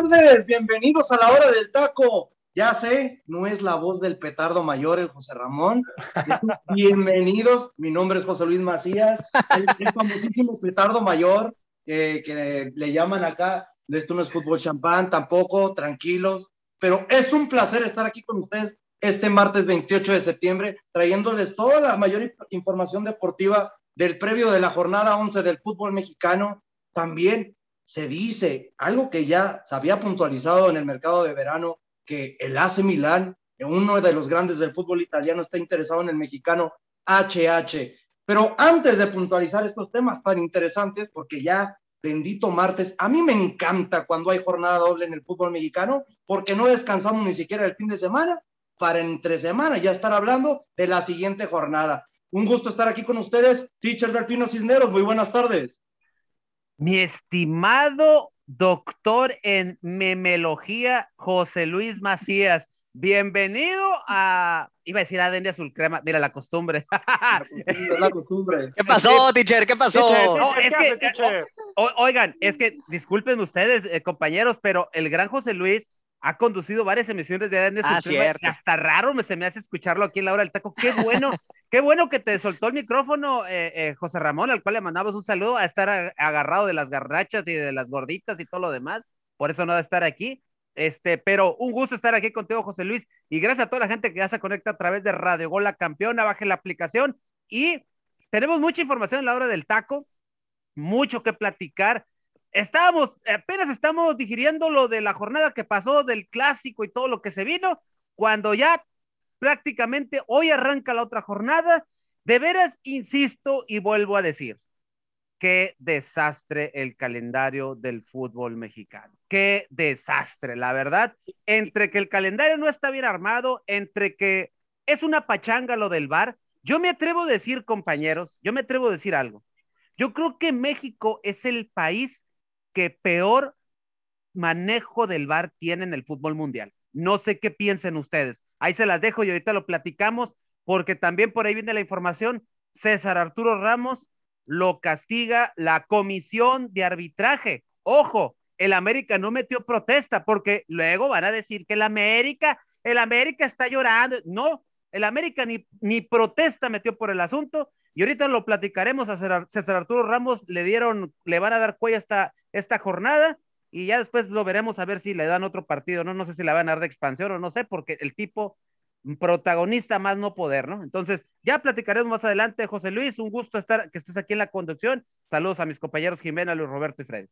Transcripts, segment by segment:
Tardes, bienvenidos a la hora del taco. Ya sé, no es la voz del petardo mayor, el José Ramón. Bienvenidos, mi nombre es José Luis Macías, el, famosísimo petardo mayor que le llaman acá. Esto no es fútbol champán, tampoco, tranquilos. Pero es un placer estar aquí con ustedes este martes 28 de septiembre, trayéndoles toda la mayor información deportiva del previo de la jornada 11 del fútbol mexicano. También se dice algo que ya se había puntualizado en el mercado de verano, que el AC Milán, uno de los grandes del fútbol italiano, está interesado en el mexicano HH. Pero antes de puntualizar estos temas tan interesantes, porque ya bendito martes, a mí me encanta cuando hay jornada doble en el fútbol mexicano, porque no descansamos ni siquiera el fin de semana para entre semana ya estar hablando de la siguiente jornada. Un gusto estar aquí con ustedes, teacher Delfino Cisneros, muy buenas tardes. Mi estimado doctor en memelogía, José Luis Macías, bienvenido a, iba a decir a Dendia Azul Crema, mira la costumbre. la costumbre. ¿Qué pasó, teacher? ¿Qué pasó? es que, oigan, es que disculpen ustedes, eh, compañeros, pero el gran José Luis ha conducido varias emisiones de ADN ah, hasta raro me se me hace escucharlo aquí en la hora del taco. Qué bueno, qué bueno que te soltó el micrófono, eh, eh, José Ramón, al cual le mandamos un saludo a estar agarrado de las garrachas y de las gorditas y todo lo demás. Por eso no de estar aquí. Este, pero un gusto estar aquí contigo, José Luis, y gracias a toda la gente que ya se conecta a través de Radio Gola Campeona, baje la aplicación y tenemos mucha información en la hora del taco, mucho que platicar estábamos, apenas estamos digiriendo lo de la jornada que pasó del clásico y todo lo que se vino, cuando ya prácticamente hoy arranca la otra jornada. De veras, insisto y vuelvo a decir, qué desastre el calendario del fútbol mexicano. Qué desastre, la verdad. Entre que el calendario no está bien armado, entre que es una pachanga lo del bar, yo me atrevo a decir, compañeros, yo me atrevo a decir algo. Yo creo que México es el país que peor manejo del VAR tiene en el fútbol mundial. No sé qué piensen ustedes. Ahí se las dejo y ahorita lo platicamos porque también por ahí viene la información. César Arturo Ramos lo castiga la comisión de arbitraje. Ojo, el América no metió protesta porque luego van a decir que el América, el América está llorando. No, el América ni, ni protesta metió por el asunto y ahorita lo platicaremos a César Arturo Ramos, le dieron, le van a dar cuello esta, esta jornada y ya después lo veremos a ver si le dan otro partido, ¿no? No sé si le van a dar de expansión o no sé, porque el tipo protagonista más no poder, ¿no? Entonces, ya platicaremos más adelante, José Luis, un gusto estar, que estés aquí en la conducción. Saludos a mis compañeros Jimena, Luis Roberto y Freddy.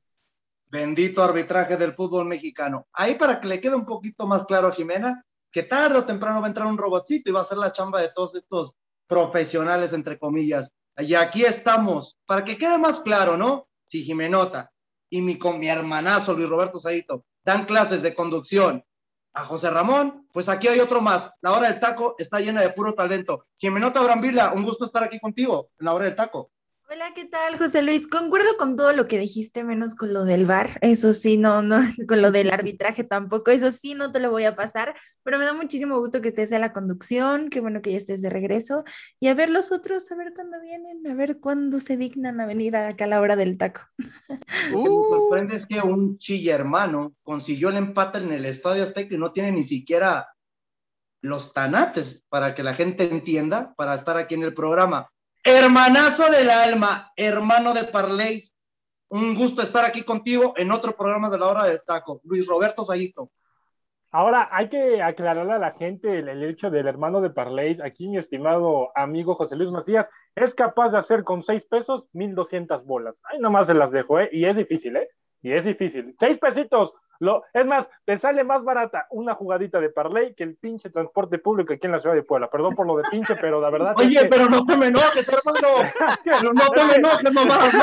Bendito arbitraje del fútbol mexicano. Ahí para que le quede un poquito más claro a Jimena, que tarde o temprano va a entrar un robotcito y va a hacer la chamba de todos estos profesionales, entre comillas. Y aquí estamos, para que quede más claro, ¿no? Si Jimenota y mi, con mi hermanazo Luis Roberto Saito dan clases de conducción a José Ramón, pues aquí hay otro más. La hora del taco está llena de puro talento. Jimenota Brambila, un gusto estar aquí contigo en la hora del taco. Hola, ¿qué tal, José Luis? Concuerdo con todo lo que dijiste, menos con lo del bar. Eso sí, no, no, con lo del arbitraje tampoco. Eso sí, no te lo voy a pasar. Pero me da muchísimo gusto que estés en la conducción. Qué bueno que ya estés de regreso. Y a ver los otros, a ver cuándo vienen, a ver cuándo se dignan a venir acá a la hora del taco. Lo que me sorprende es que un chilla hermano consiguió el empate en el Estadio Azteca y no tiene ni siquiera los tanates para que la gente entienda, para estar aquí en el programa Hermanazo del alma, hermano de Parleis. Un gusto estar aquí contigo en otro programa de la hora del taco. Luis Roberto Saguito. Ahora hay que aclararle a la gente el, hecho del hermano de Parleis. Aquí mi estimado amigo José Luis Macías es capaz de hacer con seis pesos mil doscientas bolas. Ahí nomás se las dejo, ¿eh? Y es difícil, ¿eh? Y es difícil. Seis pesitos lo, es más, te sale más barata una jugadita de parlay que el pinche transporte público aquí en la ciudad de Puebla. Perdón por lo de pinche, pero la verdad. Oye, es que... pero no te me enojes, hermano. pero no te me enojes nomás.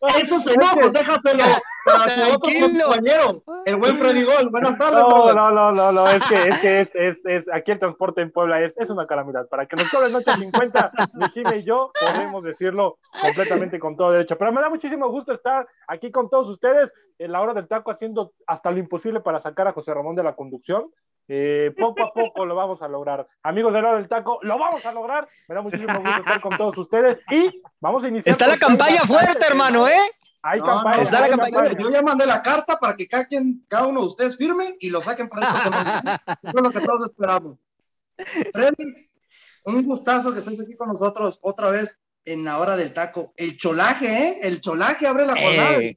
¿no? Esos enojos, déjatelo. Para otro compañero, el buen Freddy Gol. Buenas tardes. No, no, no, no, no, es que, es, que es, es, es, aquí el transporte en Puebla es, es una calamidad. Para que nos cobren noche 50, mi Jimmy y yo podemos decirlo completamente con todo derecho. Pero me da muchísimo gusto estar aquí con todos ustedes en la hora del taco haciendo hasta lo imposible para sacar a José Ramón de la conducción. Eh, poco a poco lo vamos a lograr. Amigos de la hora del taco, lo vamos a lograr. Me da muchísimo gusto estar con todos ustedes y vamos a iniciar. Está la campaña fuerte, hermano, ¿eh? Hay no, campaña. Está la campaña. Yo ya mandé la carta para que cada, quien, cada uno de ustedes firme y lo saquen para esto. Eso es lo que todos esperamos. Freddy, un gustazo que estés aquí con nosotros otra vez en la hora del taco. El cholaje, ¿eh? El cholaje abre la jornada. Eh.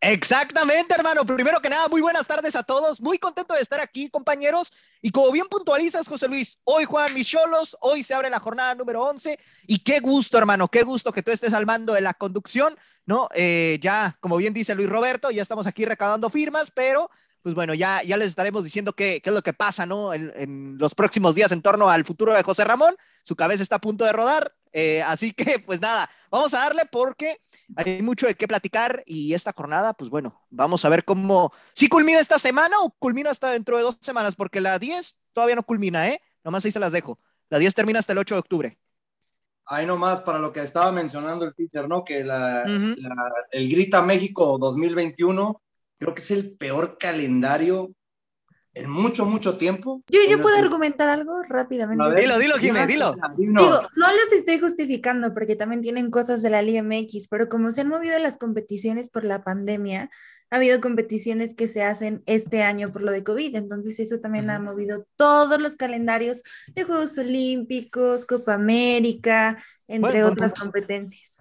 Exactamente, hermano. Primero que nada, muy buenas tardes a todos. Muy contento de estar aquí, compañeros. Y como bien puntualizas, José Luis, hoy juegan mis cholos, hoy se abre la jornada número 11. Y qué gusto, hermano, qué gusto que tú estés al mando de la conducción, ¿no? Eh, ya, como bien dice Luis Roberto, ya estamos aquí recaudando firmas, pero pues bueno, ya, ya les estaremos diciendo qué, qué es lo que pasa, ¿no? En, en, los próximos días en torno al futuro de José Ramón. Su cabeza está a punto de rodar. Eh, así que, pues nada, vamos a darle porque hay mucho de qué platicar y esta jornada, pues bueno, vamos a ver cómo, si culmina esta semana o culmina hasta dentro de dos semanas, porque la 10 todavía no culmina, ¿eh? Nomás ahí se las dejo. La 10 termina hasta el 8 de octubre. Ahí nomás para lo que estaba mencionando el teacher, ¿no? Que la, uh -huh. la, el Grita México 2021 creo que es el peor calendario en mucho, mucho tiempo. Yo, yo puedo argumentar algo rápidamente. Ver, dilo, dilo, Jimé, dilo. Digo, no los estoy justificando porque también tienen cosas de la Liga MX, pero como se han movido las competiciones por la pandemia, ha habido competiciones que se hacen este año por lo de COVID, entonces eso también uh -huh. ha movido todos los calendarios de Juegos Olímpicos, Copa América, entre bueno, otras bueno. competencias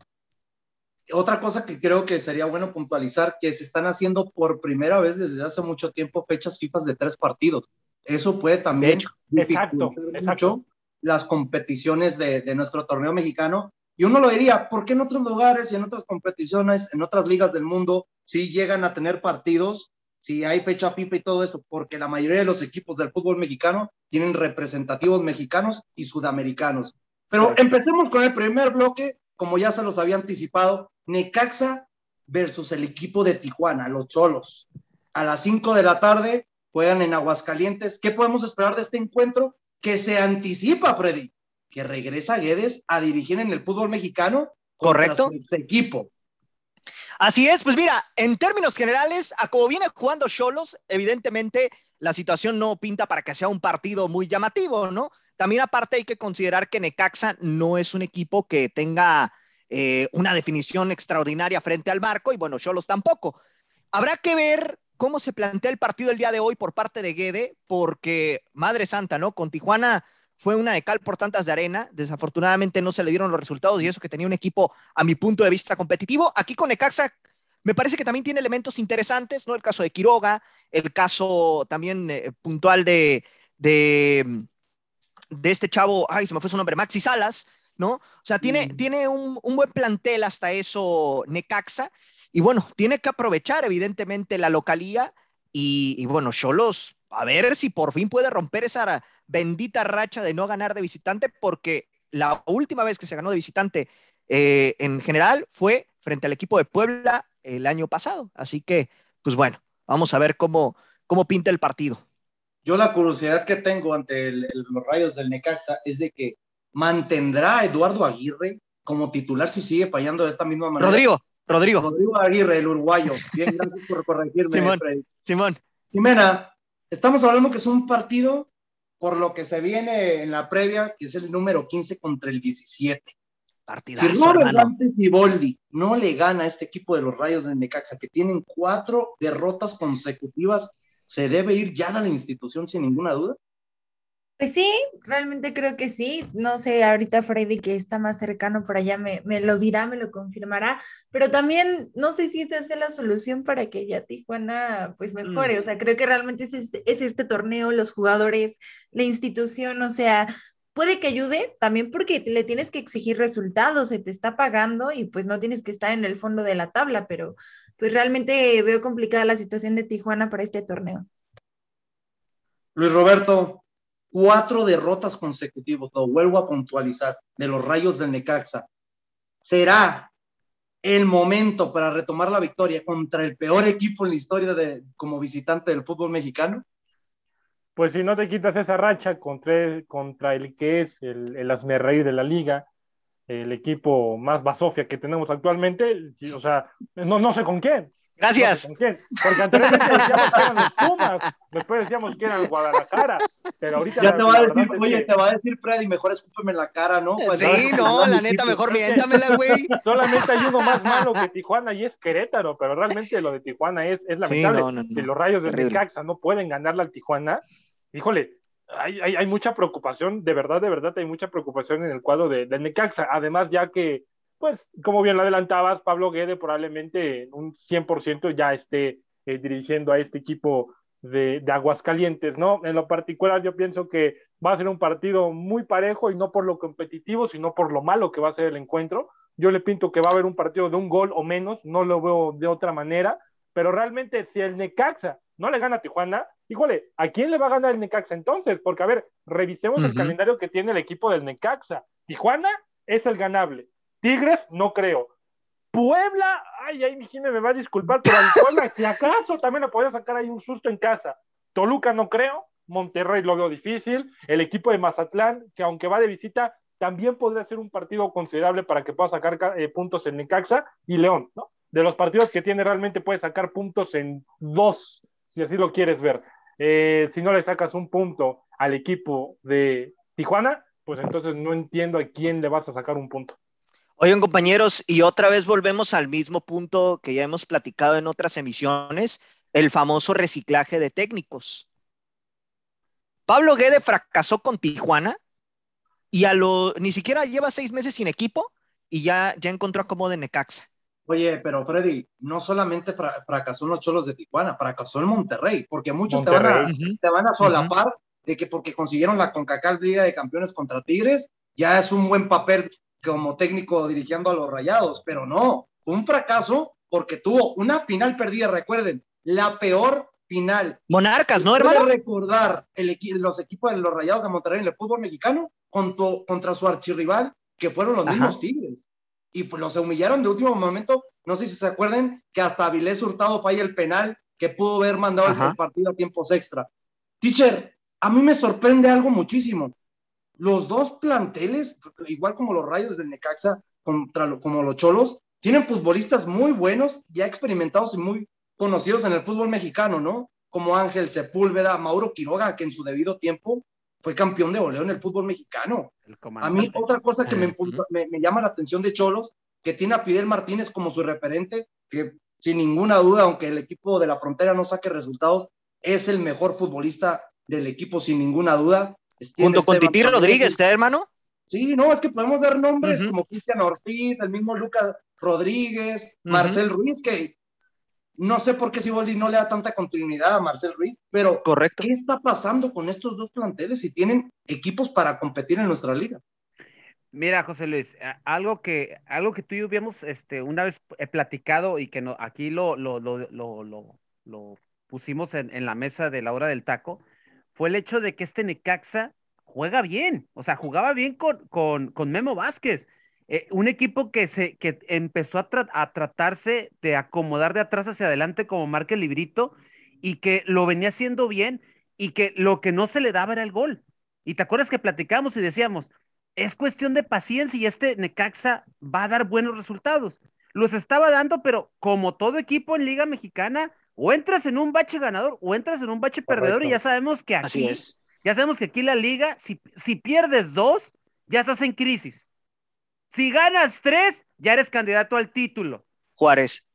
otra cosa que creo que sería bueno puntualizar, que se están haciendo por primera vez desde hace mucho tiempo fechas FIFA de tres partidos. Eso puede también exacto, mucho exacto. las competiciones de, de, nuestro torneo mexicano. Y uno lo diría, ¿por qué en otros lugares y en otras competiciones, en otras ligas del mundo, sí llegan a tener partidos, si hay fecha FIFA y todo esto? Porque la mayoría de los equipos del fútbol mexicano tienen representativos mexicanos y sudamericanos. Pero empecemos con el primer bloque, como ya se los había anticipado, Necaxa versus el equipo de Tijuana, los Cholos. A las 5 de la tarde juegan en Aguascalientes. ¿Qué podemos esperar de este encuentro? Que se anticipa, Freddy, que regresa Guedes a dirigir en el fútbol mexicano. Correcto. Su equipo. Así es, pues mira, en términos generales, a como viene jugando Cholos, evidentemente la situación no pinta para que sea un partido muy llamativo, ¿no? También aparte hay que considerar que Necaxa no es un equipo que tenga eh, una definición extraordinaria frente al marco y bueno, Cholos tampoco. Habrá que ver cómo se plantea el partido el día de hoy por parte de Guede, porque Madre Santa, ¿no? Con Tijuana fue una de cal por tantas de arena, desafortunadamente no se le dieron los resultados y eso que tenía un equipo a mi punto de vista competitivo. Aquí con Necaxa me parece que también tiene elementos interesantes, ¿no? El caso de Quiroga, el caso también eh, puntual de, de, de este chavo, ay, se me fue su nombre, Maxi Salas, ¿no? O sea, tiene, mm. tiene un, un, buen plantel hasta eso Necaxa, y bueno, tiene que aprovechar evidentemente la localía, y, y bueno, Cholos, a ver si por fin puede romper esa bendita racha de no ganar de visitante, porque la última vez que se ganó de visitante eh, en general fue frente al equipo de Puebla el año pasado, así que, pues bueno, vamos a ver cómo, cómo pinta el partido. Yo la curiosidad que tengo ante el, el, los rayos del Necaxa es de que mantendrá a Eduardo Aguirre como titular si sigue fallando de esta misma manera. Rodrigo, Rodrigo. Rodrigo Aguirre, el uruguayo. Bien, gracias por corregirme. Simón, Simón. Jimena, estamos hablando que es un partido por lo que se viene en la previa, que es el número 15 contra el 17. Partidazo, si Robert Dante Siboldi no le gana a este equipo de los Rayos de Necaxa, que tienen cuatro derrotas consecutivas, ¿se debe ir ya de la institución sin ninguna duda? Pues sí, realmente creo que sí. No sé, ahorita Freddy, que está más cercano por allá, me, me lo dirá, me lo confirmará, pero también no sé si esta es la solución para que ya Tijuana pues mejore. Mm. O sea, creo que realmente es este, es este torneo, los jugadores, la institución, o sea, puede que ayude también porque le tienes que exigir resultados, se te está pagando y pues no tienes que estar en el fondo de la tabla, pero pues realmente veo complicada la situación de Tijuana para este torneo. Luis Roberto, cuatro derrotas consecutivas, lo vuelvo a puntualizar, de los rayos del Necaxa. ¿Será el momento para retomar la victoria contra el peor equipo en la historia de, como visitante del fútbol mexicano? Pues si no te quitas esa racha contra, contra el que es el, el de la liga, el equipo más basofia que tenemos actualmente, o sea, no, no sé con quién. Gracias. No con quién. Porque anteriormente decíamos que eran los Pumas, después decíamos que eran el Guadalajara, pero ahorita... Ya te va a decir, oye, que te va a decir Freddy, mejor escúpeme en la cara, ¿no? Pues, Sí, no, la neta, mejor miéntamela, güey. Solamente hay uno más malo que Tijuana y es Querétaro, pero realmente lo de Tijuana es, es lamentable. no, no, no. Si los rayos de. Necaxa no pueden ganarle al Tijuana, híjole, hay, hay, hay mucha preocupación, de verdad, de verdad, hay mucha preocupación en el cuadro de, del Necaxa. Además, ya que, pues, como bien lo adelantabas, Pablo Guede probablemente en un 100% ya esté eh, dirigiendo a este equipo de, de Aguascalientes, ¿no? En lo particular, yo pienso que va a ser un partido muy parejo y no por lo competitivo, sino por lo malo que va a ser el encuentro. Yo le pinto que va a haber un partido de un gol o menos, no lo veo de otra manera, pero realmente si el Necaxa no le gana a Tijuana, híjole, ¿a quién le va a ganar el Necaxa entonces? Porque, a ver, revisemos el Ujú. calendario que tiene el equipo del Necaxa. Tijuana es el ganable. Tigres, no creo. Puebla, ay, ay, mi me va a disculpar, pero al Puebla, si acaso también le podía sacar ahí un susto en casa. Toluca no creo, Monterrey lo veo difícil, el equipo de Mazatlán, que aunque va de visita, también podría ser un partido considerable para que pueda sacar eh, puntos en Necaxa y León, ¿no? De los partidos que tiene realmente puede sacar puntos en dos, si así lo quieres ver. Eh, si no le sacas un punto al equipo de Tijuana, pues entonces no entiendo a quién le vas a sacar un punto. Oigan, compañeros, y otra vez volvemos al mismo punto que ya hemos platicado en otras emisiones, el famoso reciclaje de técnicos. Pablo Guede fracasó con Tijuana y a lo ni siquiera lleva seis meses sin equipo y ya, ya encontró acomodo en Necaxa. Oye, pero Freddy, no solamente fra- fracasó en los cholos de Tijuana, fracasó en Monterrey, porque muchos te van, a, te van a solapar de que porque consiguieron la CONCACAF Liga de Campeones contra Tigres, ya es un buen papel como técnico dirigiendo a los Rayados, pero no, fue un fracaso porque tuvo una final perdida, recuerden, la peor final. Monarcas, ¿no, ¿Puede hermano? recordar el equi- los equipos de los Rayados de Monterrey en el fútbol mexicano contra, contra su archirrival, que fueron los Ajá. mismos Tigres? Y pues los humillaron de último momento. No sé si se acuerdan que hasta Avilés Hurtado falla el penal que pudo haber mandado Ajá. el partido a tiempos extra. Teacher, a mí me sorprende algo muchísimo. Los dos planteles, igual como los Rayos del Necaxa, contra lo- como los Cholos, tienen futbolistas muy buenos, ya experimentados y muy conocidos en el fútbol mexicano, ¿no? Como Ángel Sepúlveda, Mauro Quiroga, que en su debido tiempo fue campeón de goleo en el fútbol mexicano. El A mí, otra cosa que me, me, me llama la atención de Cholos, que tiene a Fidel Martínez como su referente, que sin ninguna duda, aunque el equipo de la frontera no saque resultados, es el mejor futbolista del equipo, sin ninguna duda. Junto con Titi. Rodríguez, ¿eh, hermano? Sí, no, es que podemos dar nombres como Cristian Ortiz, el mismo Lucas Rodríguez. Marcel Ruiz, que no sé por qué Siboldi no le da tanta continuidad a Marcel Ruiz, pero Correcto. ¿qué está pasando con estos dos planteles si tienen equipos para competir en nuestra liga? Mira, José Luis, algo que, algo que tú y yo habíamos este, una vez platicado y que no, aquí lo, lo, lo, lo, lo- lo pusimos en, en la mesa de la hora del taco, fue el hecho de que este Necaxa juega bien, o sea, jugaba bien con, con, con Memo Vázquez. Eh, un equipo que, se, que empezó a, tra- a tratarse de acomodar de atrás hacia adelante como marca el librito y que lo venía haciendo bien y que lo que no se le daba era el gol. Y te acuerdas que platicamos y decíamos, es cuestión de paciencia y este Necaxa va a dar buenos resultados. Los estaba dando, pero como todo equipo en Liga Mexicana, o entras en un bache ganador o entras en un bache perdedor y ya sabemos que aquí, es. ya sabemos que aquí la liga, si, si pierdes dos, ya estás en crisis. Si ganas tres, ya eres candidato al título. Juárez.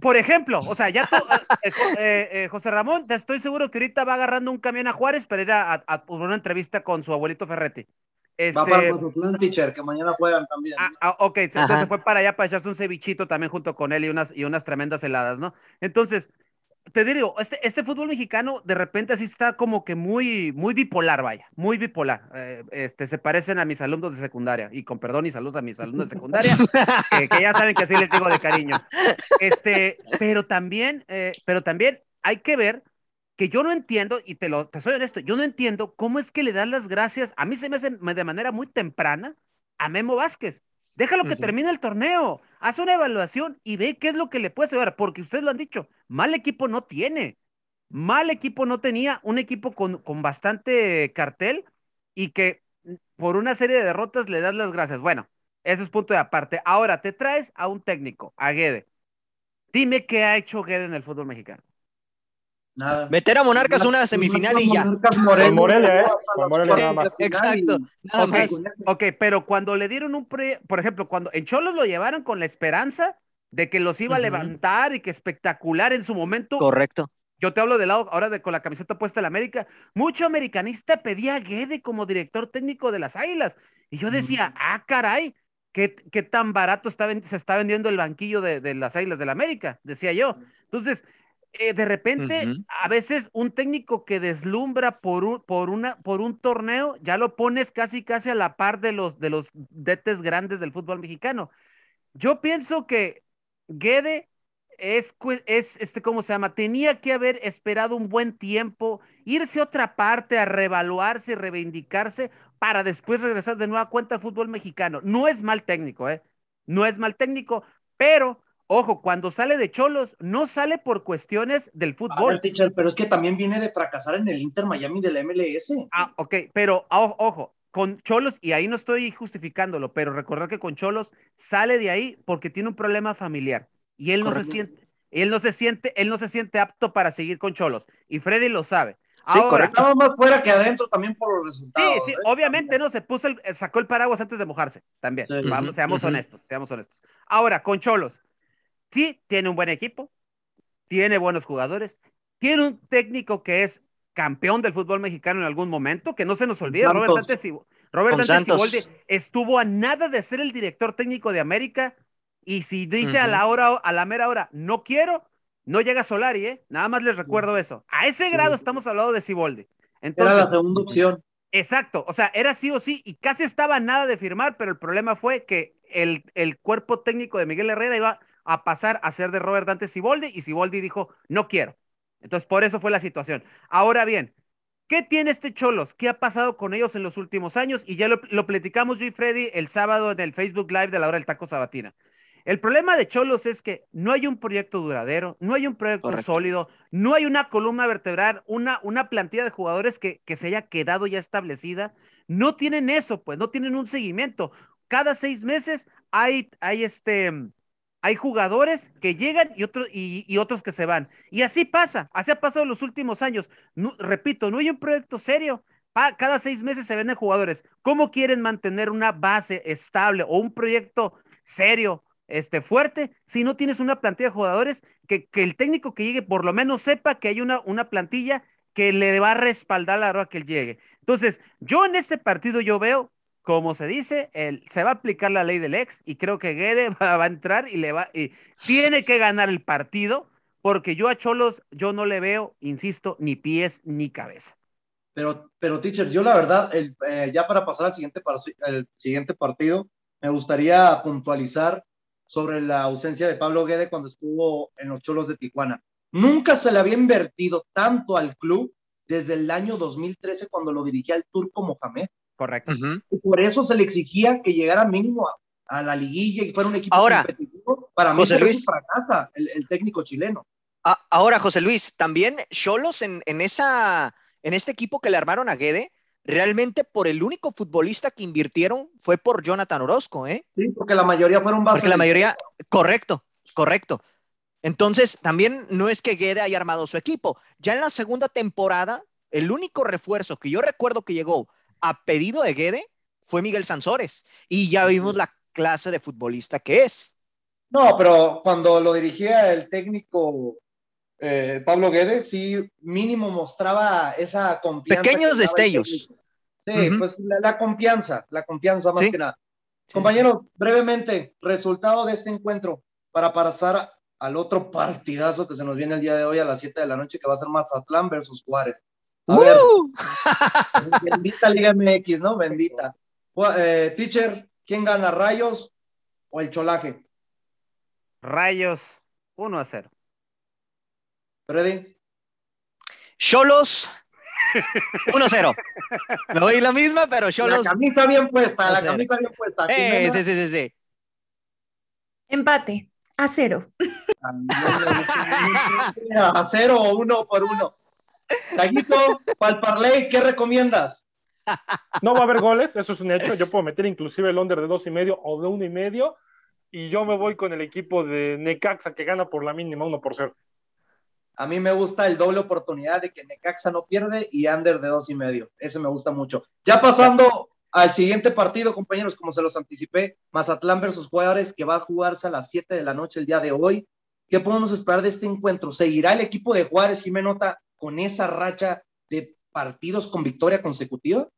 Por ejemplo, o sea, ya tú, eh, eh, eh, José Ramón, te estoy seguro que ahorita va agarrando un camión a Juárez para ir a, una entrevista con su abuelito Ferretti. Este... Va para Mazatlán, teacher, que mañana juegan también. Ah, ah ok, entonces se fue para allá para echarse un cevichito también junto con él y unas, y unas tremendas heladas, ¿no? Entonces, te digo, este, este fútbol mexicano de repente así está como que muy, muy bipolar, vaya, muy bipolar. Eh, este, se parecen a mis alumnos de secundaria, y con perdón y saludos a mis alumnos de secundaria, que, ya saben que así les digo de cariño. Este, pero también, eh, pero también hay que ver que yo no entiendo, y te lo, te soy honesto, yo no entiendo cómo es que le dan las gracias, a mí se me hace de manera muy temprana a Memo Vázquez. Déjalo que termine el torneo, haz una evaluación y ve qué es lo que le puede ayudar, porque ustedes lo han dicho, mal equipo no tiene, mal equipo no tenía, un equipo con, con bastante cartel y que mm, por una serie de derrotas le das las gracias. Bueno, eso es punto de aparte. Ahora te traes a un técnico, a Guede. Dime qué ha hecho Guede en el fútbol mexicano. Nada. Meter a Monarcas una semifinal y ya. Morelia, ¿eh? Morelia nada más. Exacto. ok, pero cuando le dieron un pre, por ejemplo, cuando en Cholos lo llevaron con la esperanza de que los iba a levantar y que espectacular en su momento. Correcto. Yo te hablo de lado ahora de con la camiseta puesta en la América. Mucho americanista pedía a Guede como director técnico de las Águilas. Y yo decía, ah, caray, ¿qué, qué tan barato está, se está vendiendo el banquillo de, de las Águilas del la América, decía yo. Entonces, eh, de repente, a veces un técnico que deslumbra por un, por, una, por un torneo, ya lo pones casi casi a la par de los, de los detes grandes del fútbol mexicano. Yo pienso que Guede es, es, este, ¿cómo se llama? Tenía que haber esperado un buen tiempo, irse a otra parte a revaluarse y reivindicarse para después regresar de nueva cuenta al fútbol mexicano. No es mal técnico, ¿eh? No es mal técnico, pero Ojo, cuando sale de Cholos, no sale por cuestiones del fútbol. pero es que también viene de fracasar en el Inter Miami del MLS. Ah, ok, pero ojo, con Cholos, y ahí no estoy justificándolo, pero recordar que con Cholos sale de ahí porque tiene un problema familiar y él no se siente, él no se siente, él no se siente apto para seguir con Cholos y Freddy lo sabe. sí, correcto. más fuera que adentro también por los resultados. Sí, sí, ¿eh? obviamente no, se puso el, sacó el paraguas antes de mojarse, también. Vamos, seamos honestos, seamos honestos. Ahora, con Cholos, sí tiene un buen equipo, tiene buenos jugadores, tiene un técnico que es campeón del fútbol mexicano en algún momento, que no se nos olvide, Robert Dante, estuvo a nada de ser el director técnico de América y si dice a la hora a la mera hora no quiero, no llega Solari, ¿eh? Nada más les recuerdo eso. A ese grado estamos hablando de. Entonces, era la segunda opción. Exacto, o sea, era sí o sí y casi estaba nada de firmar, pero el problema fue que el, el cuerpo técnico de Miguel Herrera iba a pasar a ser de Robert Dante Siboldi y Siboldi dijo, no quiero. Entonces, por eso fue la situación. Ahora bien, ¿qué tiene este Cholos? ¿Qué ha pasado con ellos en los últimos años? Y ya lo, platicamos yo y Freddy el sábado en el Facebook Live de la hora del taco sabatina. El problema de Cholos es que no hay un proyecto duradero, no hay un proyecto sólido, no hay una columna vertebral, una, una plantilla de jugadores que, que se haya quedado ya establecida. No tienen eso, pues, no tienen un seguimiento. Cada seis meses hay, hay este, hay jugadores que llegan y, otros que se van. Y así pasa, así ha pasado en los últimos años. repito, no hay un proyecto serio. cada seis meses se venden jugadores. ¿Cómo quieren mantener una base estable o un proyecto serio, este, fuerte, si no tienes una plantilla de jugadores que, el técnico que llegue por lo menos sepa que hay una, una plantilla que le va a respaldar la hora que él llegue? Entonces, yo en este partido yo veo como se dice, se va a aplicar la ley del ex y creo que Guede va, a entrar y le va y tiene que ganar el partido porque yo a Cholos yo no le veo, insisto, ni pies ni cabeza. Pero, pero teacher, yo la verdad, eh, ya para pasar al siguiente, el siguiente partido, me gustaría puntualizar sobre la ausencia de Pablo Guede cuando estuvo en los Cholos de Tijuana. Nunca se le había invertido tanto al club desde el año 2013 cuando lo dirigía el turco Mohamed. Correcto. y por eso se le exigía que llegara mínimo a, la liguilla y fuera un equipo ahora, competitivo. Para José mí Luis, fracasa el, el, técnico chileno. ahora, José Luis, también Cholos en, en, esa, en este equipo que le armaron a Guede, realmente por el único futbolista que invirtieron fue por Jonathan Orozco, ¿eh? Sí, porque la mayoría fueron bases. Porque la mayoría, correcto, correcto. Entonces, también no es que Guede haya armado su equipo. Ya en la segunda temporada, el único refuerzo que yo recuerdo que llegó a pedido de Guede fue Miguel Sansores y ya vimos la clase de futbolista que es. No, pero cuando lo dirigía el técnico eh, Pablo Guedes, sí, mínimo mostraba esa confianza. Pequeños destellos. Sí, pues la, confianza, la confianza más que nada. Compañeros, brevemente, resultado de este encuentro para pasar al otro partidazo que se nos viene el día de hoy a las 7 de la noche, que va a ser Mazatlán versus Juárez. A ver, bendita Liga MX, ¿no? Bendita. Eh, teacher, ¿quién gana, Rayos o el Cholaje? Rayos, 1 a 0. Freddy. Cholos, 1-0. Me voy la misma, pero Cholos. La camisa bien puesta, la camisa bien puesta. Eh, sí, sí, sí, sí. Empate, a cero. a cero o uno por uno. Taguito, Palparley, ¿qué recomiendas? No va a haber goles, eso es un hecho. Yo puedo meter inclusive el under de dos y medio o de uno y medio. Y yo me voy con el equipo de Necaxa que gana por la mínima, uno por cero. A mí me gusta el doble oportunidad de que Necaxa no pierde y under de dos y medio. Ese me gusta mucho. Ya pasando al siguiente partido, compañeros, como se los anticipé, Mazatlán versus Juárez, que va a jugarse a las 7 de la noche el día de hoy. ¿Qué podemos esperar de este encuentro? ¿Seguirá el equipo de Juárez, Jimenota, con esa racha de partidos con victoria consecutiva?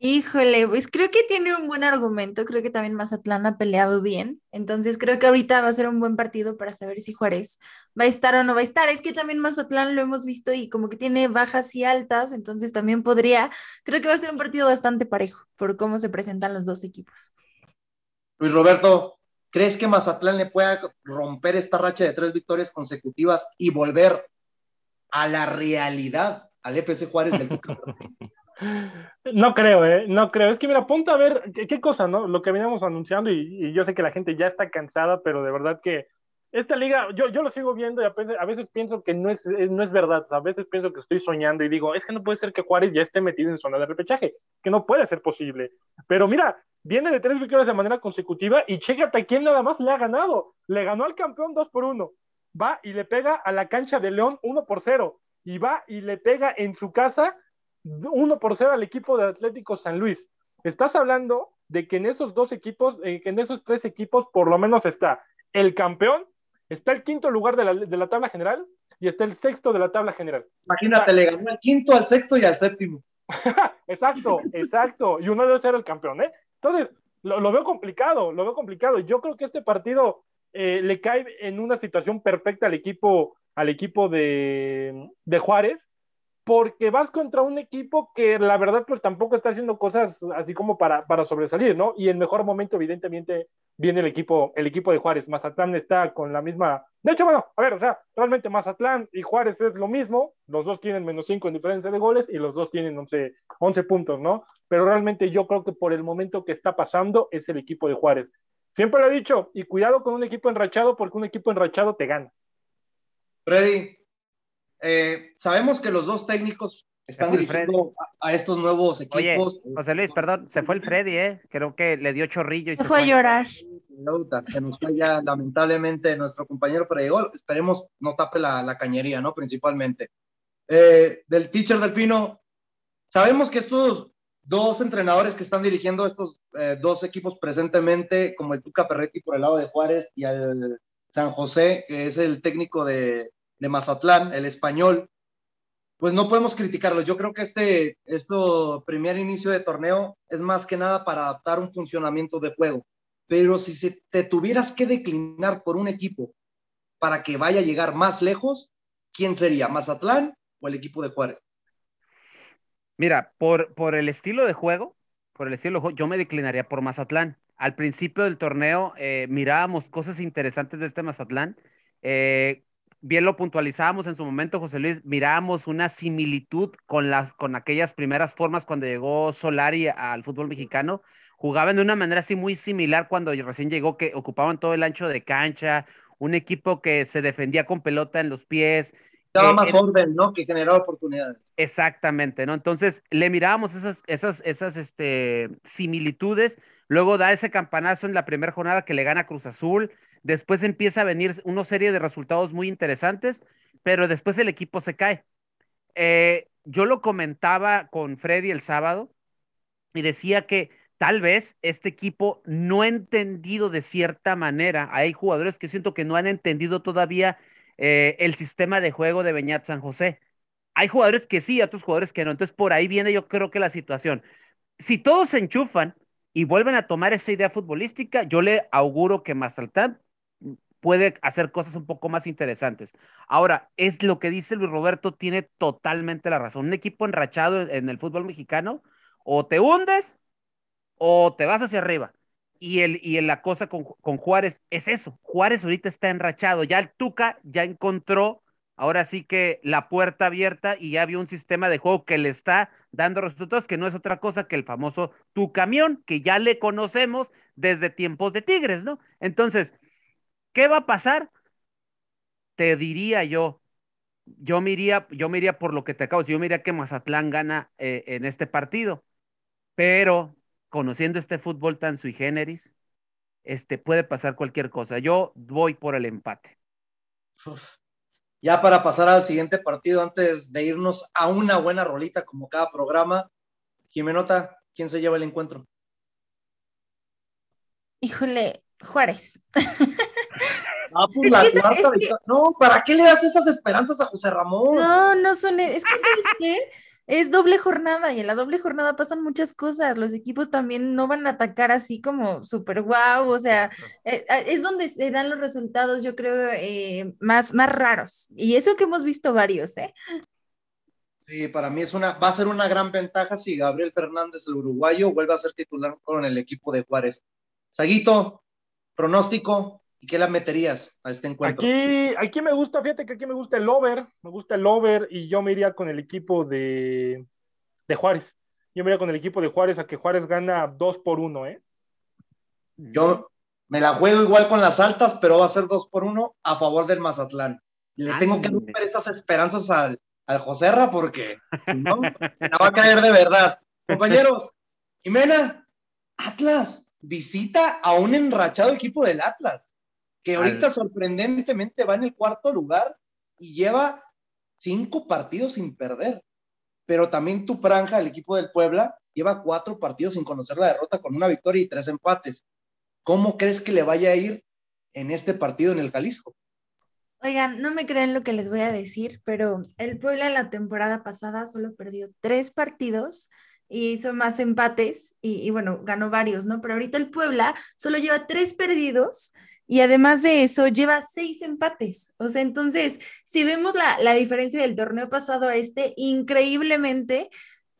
Híjole, pues creo que tiene un buen argumento, creo que también Mazatlán ha peleado bien, entonces creo que ahorita va a ser un buen partido para saber si Juárez va a estar o no va a estar. Es que también Mazatlán lo hemos visto y como que tiene bajas y altas, entonces también podría, creo que va a ser un partido bastante parejo por cómo se presentan los dos equipos. Luis Roberto, ¿crees que Mazatlán le pueda romper esta racha de tres victorias consecutivas y volver a la realidad al FC Juárez del No creo, ¿eh? No creo. Es que mira, ponte a ver qué, cosa, ¿no? Lo que veníamos anunciando y, yo sé que la gente ya está cansada, pero de verdad que esta liga, yo, yo lo sigo viendo y a veces, pienso que no es, no es verdad. A veces pienso que estoy soñando y digo, es que no puede ser que Juárez ya esté metido en zona de repechaje. que no puede ser posible. Pero mira, viene de tres victorias de manera consecutiva y chécate a quién nada más le ha ganado. Le ganó al campeón 2 por 1. Va y le pega a la cancha de León 1 por 0. Y va y le pega en su casa 1 por 0 al equipo de Atlético San Luis. Estás hablando de que en esos dos equipos, eh, que en esos tres equipos, por lo menos está el campeón, está el quinto lugar de la, tabla general y está el sexto de la tabla general. Imagínate, le ganó al quinto, al sexto y al séptimo. exacto, exacto. Y uno debe ser el campeón, ¿eh? Entonces, lo, veo complicado, lo veo complicado. Yo creo que este partido eh, le cae en una situación perfecta al equipo, al equipo de, de Juárez, porque vas contra un equipo que la verdad pues tampoco está haciendo cosas así como para, para sobresalir, ¿no? Y el mejor momento evidentemente viene el equipo, el equipo de Juárez. Mazatlán está con la misma... De hecho, bueno, a ver, o sea, realmente Mazatlán y Juárez es lo mismo, los dos tienen menos 5 en diferencia de goles y los dos tienen 11, 11 puntos, ¿no? Pero realmente yo creo que por el momento que está pasando es el equipo de Juárez. Siempre lo he dicho, y cuidado con un equipo enrachado porque un equipo enrachado te gana. Freddy, eh, sabemos que los dos técnicos están dirigiendo a, estos nuevos equipos. Oye, José Luis, perdón, se fue el Freddy, ¿eh? Creo que le dio chorrillo y se, fue a llorar. Se nos fue ya lamentablemente nuestro compañero Freddy Gol. Esperemos no tape la, cañería, ¿no? Principalmente. Eh, del teacher Delfino, sabemos que estos dos entrenadores que están dirigiendo estos eh, dos equipos presentemente, como el Tuca Perretti por el lado de Juárez y el San José, que es el técnico de, de Mazatlán, el español, pues no podemos criticarlo. Yo creo que este esto primer inicio de torneo es más que nada para adaptar un funcionamiento de juego. Pero si se, te tuvieras que declinar por un equipo para que vaya a llegar más lejos, ¿quién sería? ¿Mazatlán o el equipo de Juárez? Mira, por, por el estilo de juego, por el estilo de juego, yo me declinaría por Mazatlán. Al principio del torneo eh, mirábamos cosas interesantes de este Mazatlán. Eh, bien lo puntualizábamos en su momento, José Luis, mirábamos una similitud con, las, con aquellas primeras formas cuando llegó Solari al fútbol mexicano. Jugaban de una manera así muy similar cuando recién llegó, que ocupaban todo el ancho de cancha, un equipo que se defendía con pelota en los pies. Daba más orden, ¿no? Que generaba oportunidades. Exactamente, ¿no? Entonces le mirábamos esas, esas, esas este, similitudes. Luego da ese campanazo en la primera jornada que le gana Cruz Azul Después empieza a venir una serie de resultados muy interesantes, pero después el equipo se cae. Eh, yo lo comentaba con Freddy el sábado y decía que tal vez este equipo no ha entendido de cierta manera, hay jugadores que siento que no han entendido todavía eh, el sistema de juego de Beñat San José. Hay jugadores que sí, otros jugadores que no. Entonces, por ahí viene yo creo que la situación. Si todos se enchufan y vuelven a tomar esa idea futbolística, yo le auguro que Mazaltán puede hacer cosas un poco más interesantes. Ahora, es lo que dice Luis Roberto, tiene totalmente la razón. Un equipo enrachado en el fútbol mexicano, o te hundes o te vas hacia arriba. Y, el, y la cosa con, con Juárez es eso. Juárez ahorita está enrachado. Ya el Tuca ya encontró ahora sí que la puerta abierta y ya vio un sistema de juego que le está dando resultados, que no es otra cosa que el famoso tu camión, que ya le conocemos desde tiempos de Tigres, ¿no? Entonces, ¿qué va a pasar? Te diría yo, yo me iría, yo me iría por lo que te acabo yo me iría que Mazatlán gana eh, en este partido, pero conociendo este fútbol tan sui generis, este, puede pasar cualquier cosa. Yo voy por el empate. Ya para pasar al siguiente partido, antes de irnos a una buena rolita como cada programa, Jimenota, ¿quién se lleva el encuentro? Híjole, Juárez. Ah, pues la cuarta No, ¿para qué le das esas esperanzas a José Ramón? No, no son. Es que, ¿sabes qué? Es doble jornada y en la doble jornada pasan muchas cosas. Los equipos también no van a atacar así como súper guau, o sea, eh, es donde se dan los resultados, yo creo, eh, más, más raros. Y eso que hemos visto varios, ¿eh? Sí, para mí es una, va a ser una gran ventaja si Gabriel Fernández, el uruguayo, vuelve a ser titular con el equipo de Juárez. Saguito, pronóstico, ¿Y qué la meterías a este encuentro? Aquí, aquí me gusta, fíjate que aquí me gusta el over, me gusta el over y yo me iría con el equipo de, de Juárez. Yo me iría con el equipo de Juárez a que Juárez gana 2 por 1, ¿eh? Yo me la juego igual con las altas, pero va a ser 2 por 1 a favor del Mazatlán. Le tengo que romper esas esperanzas al, al Joserra porque no, me va a caer de verdad. Compañeros, Jimena, Atlas, visita a un enrachado equipo del Atlas que ahorita sorprendentemente va en el cuarto lugar y lleva cinco partidos sin perder. Pero también tu franja, el equipo del Puebla, lleva cuatro partidos sin conocer la derrota con una victoria y tres empates. ¿Cómo crees que le vaya a ir en este partido en el Jalisco? Oigan, no me creen lo que les voy a decir, pero el Puebla la temporada pasada solo perdió tres partidos y hizo más empates y, y, bueno, ganó varios, ¿no? Pero ahorita el Puebla solo lleva tres perdidos y además de eso lleva seis empates. O sea, entonces, si vemos la, diferencia del torneo pasado a este, increíblemente,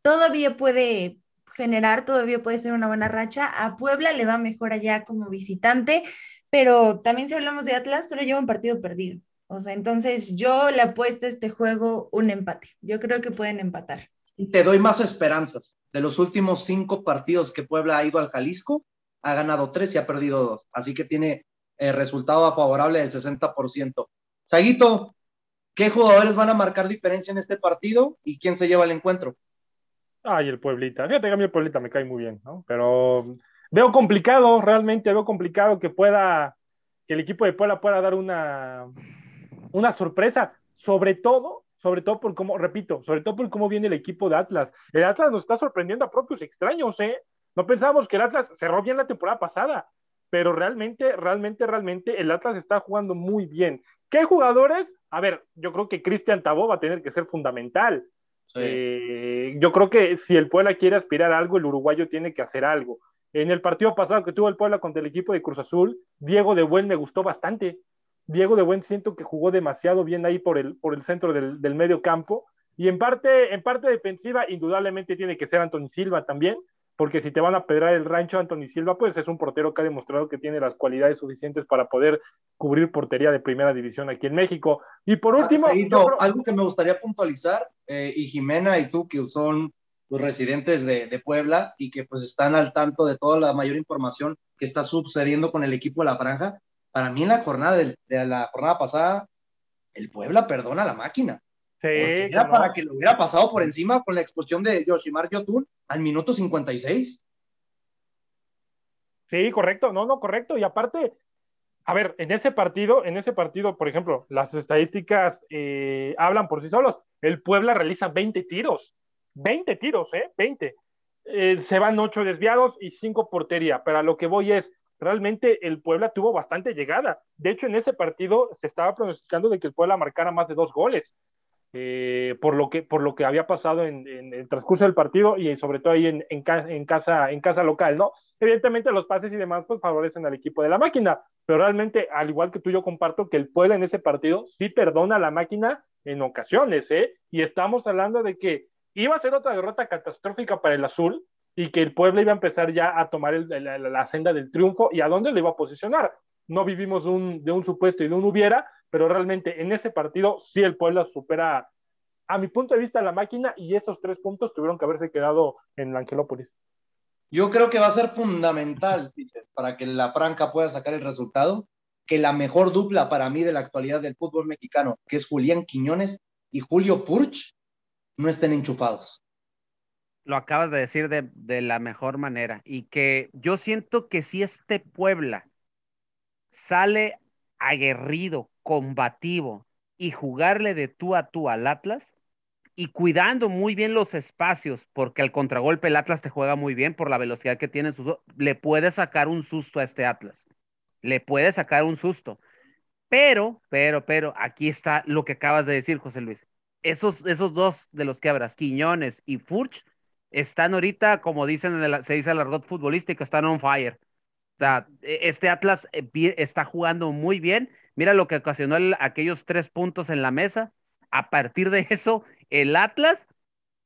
todavía puede generar, todavía puede ser una buena racha. A Puebla le va mejor allá como visitante, pero también si hablamos de Atlas, solo lleva un partido perdido. O sea, entonces yo le apuesto a este juego un empate. Yo creo que pueden empatar. Y te doy más esperanzas. De los últimos cinco partidos que Puebla ha ido al Jalisco, ha ganado tres y ha perdido dos. Así que tiene eh, resultado favorable del 60%. Saguito, ¿qué jugadores van a marcar diferencia en este partido y quién se lleva el encuentro? Ay, el Pueblita. Fíjate que a mí el Pueblita me cae muy bien, ¿no? Pero veo complicado, realmente veo complicado que pueda, que el equipo de Puebla pueda dar una, una sorpresa, sobre todo, sobre todo por cómo, repito, sobre todo por cómo viene el equipo de Atlas. El Atlas nos está sorprendiendo a propios extraños, ¿eh? No pensábamos que el Atlas cerró bien la temporada pasada pero realmente, realmente, realmente el Atlas está jugando muy bien. ¿Qué jugadores? A ver, yo creo que Cristian Tabó va a tener que ser fundamental. Eh, yo creo que si el Puebla quiere aspirar a algo, el uruguayo tiene que hacer algo. En el partido pasado que tuvo el Puebla contra el equipo de Cruz Azul, Diego de Buen me gustó bastante. Diego de Buen siento que jugó demasiado bien ahí por el, por el centro del, del medio campo. Y en parte, en parte defensiva, indudablemente tiene que ser Antonio Silva también porque si te van a pedrar el rancho Anthony Silva, pues es un portero que ha demostrado que tiene las cualidades suficientes para poder cubrir portería de primera división aquí en México. Y por último... Algo que me gustaría puntualizar, eh, y Jimena y tú, que son los residentes de, Puebla y que pues están al tanto de toda la mayor información que está sucediendo con el equipo de la franja, para mí en la jornada de, de la jornada pasada, el Puebla perdona la máquina. Era para que lo hubiera pasado por encima con la expulsión de Yoshimar Yotun al minuto 56. Sí, correcto, no, no, correcto. Y aparte, a ver, en ese partido, en ese partido, por ejemplo, las estadísticas eh, hablan por sí solos. El Puebla realiza 20 tiros, 20 tiros, ¿eh? 20. eh, se van ocho desviados y cinco portería, pero a lo que voy es, realmente el Puebla tuvo bastante llegada. De hecho, en ese partido se estaba pronosticando de que el Puebla marcara más de dos goles. Eh, por, lo que, por lo que había pasado en, el transcurso del partido y sobre todo ahí en, en, casa, en casa local, ¿no? Evidentemente los pases y demás pues favorecen al equipo de la máquina, pero realmente, al igual que tú, yo comparto que el Puebla en ese partido sí perdona a la máquina en ocasiones, ¿eh? Y estamos hablando de que iba a ser otra derrota catastrófica para el azul y que el Puebla iba a empezar ya a tomar la, senda del triunfo y a dónde le iba a posicionar. No vivimos un, de un supuesto y de un hubiera, pero realmente en ese partido sí el Puebla supera, a mi punto de vista, la máquina y esos tres puntos tuvieron que haberse quedado en Angelópolis. Yo creo que va a ser fundamental para que la Franca pueda sacar el resultado, que la mejor dupla para mí de la actualidad del fútbol mexicano, que es Julián Quiñones y Julio Furch, no estén enchufados. Lo acabas de decir de, de la mejor manera y que yo siento que si este Puebla sale aguerrido, combativo y jugarle de tú a tú al Atlas y cuidando muy bien los espacios, porque al contragolpe el Atlas te juega muy bien por la velocidad que tiene, le puede sacar un susto a este Atlas. Le puede sacar un susto. Pero, pero, pero, aquí está lo que acabas de decir, José Luis. Esos, esos dos de los que hablas, Quiñones y Furch, están ahorita, como dicen, se dice el argot futbolístico, están on fire. O sea, e, este Atlas eh, está jugando muy bien Mira lo que ocasionó aquellos tres puntos en la mesa. A partir de eso, el Atlas,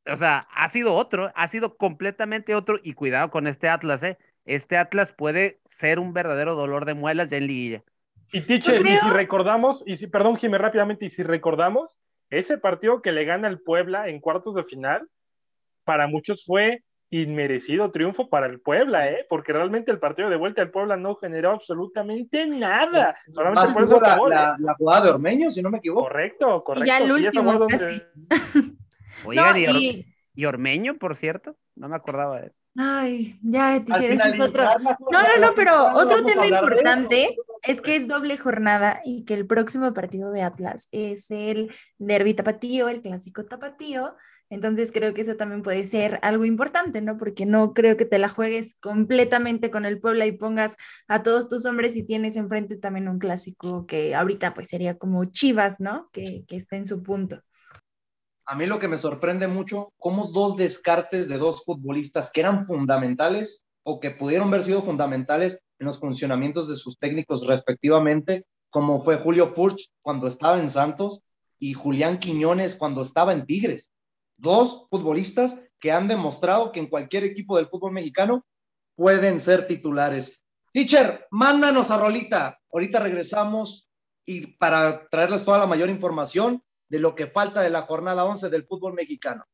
o sea, ha sido otro, ha sido completamente otro. Y cuidado con este Atlas, ¿eh? Este Atlas puede ser un verdadero dolor de muelas ya en liguilla. Y Tiche, y si recordamos, y si, perdón, Jimé, rápidamente, y si recordamos, ese partido que le gana el Puebla en cuartos de final, para muchos fue inmerecido triunfo para el Puebla, ¿eh? porque realmente el partido de vuelta del Puebla no generó absolutamente nada. Solamente por eso la, la, la, jugada de Ormeño, si no me equivoco. Correcto, correcto. Y ya el último, casi. Oigan, y, Ormeño, por cierto, no me acordaba de él. Ay, ya, es otro. No, no, no, pero otro tema importante es que es doble jornada y que el próximo partido de Atlas es el derby tapatío, el clásico tapatío. Entonces creo que eso también puede ser algo importante, ¿no? Porque no creo que te la juegues completamente con el Puebla y pongas a todos tus hombres y tienes enfrente también un clásico que ahorita pues sería como Chivas, ¿no? Que, que está en su punto. A mí lo que me sorprende mucho, como dos descartes de dos futbolistas que eran fundamentales o que pudieron haber sido fundamentales en los funcionamientos de sus técnicos respectivamente, como fue Julio Furch cuando estaba en Santos y Julián Quiñones cuando estaba en Tigres dos futbolistas que han demostrado que en cualquier equipo del fútbol mexicano pueden ser titulares. Teacher, mándanos a Rolita. Ahorita regresamos y para traerles toda la mayor información de lo que falta de la jornada 11 del fútbol mexicano.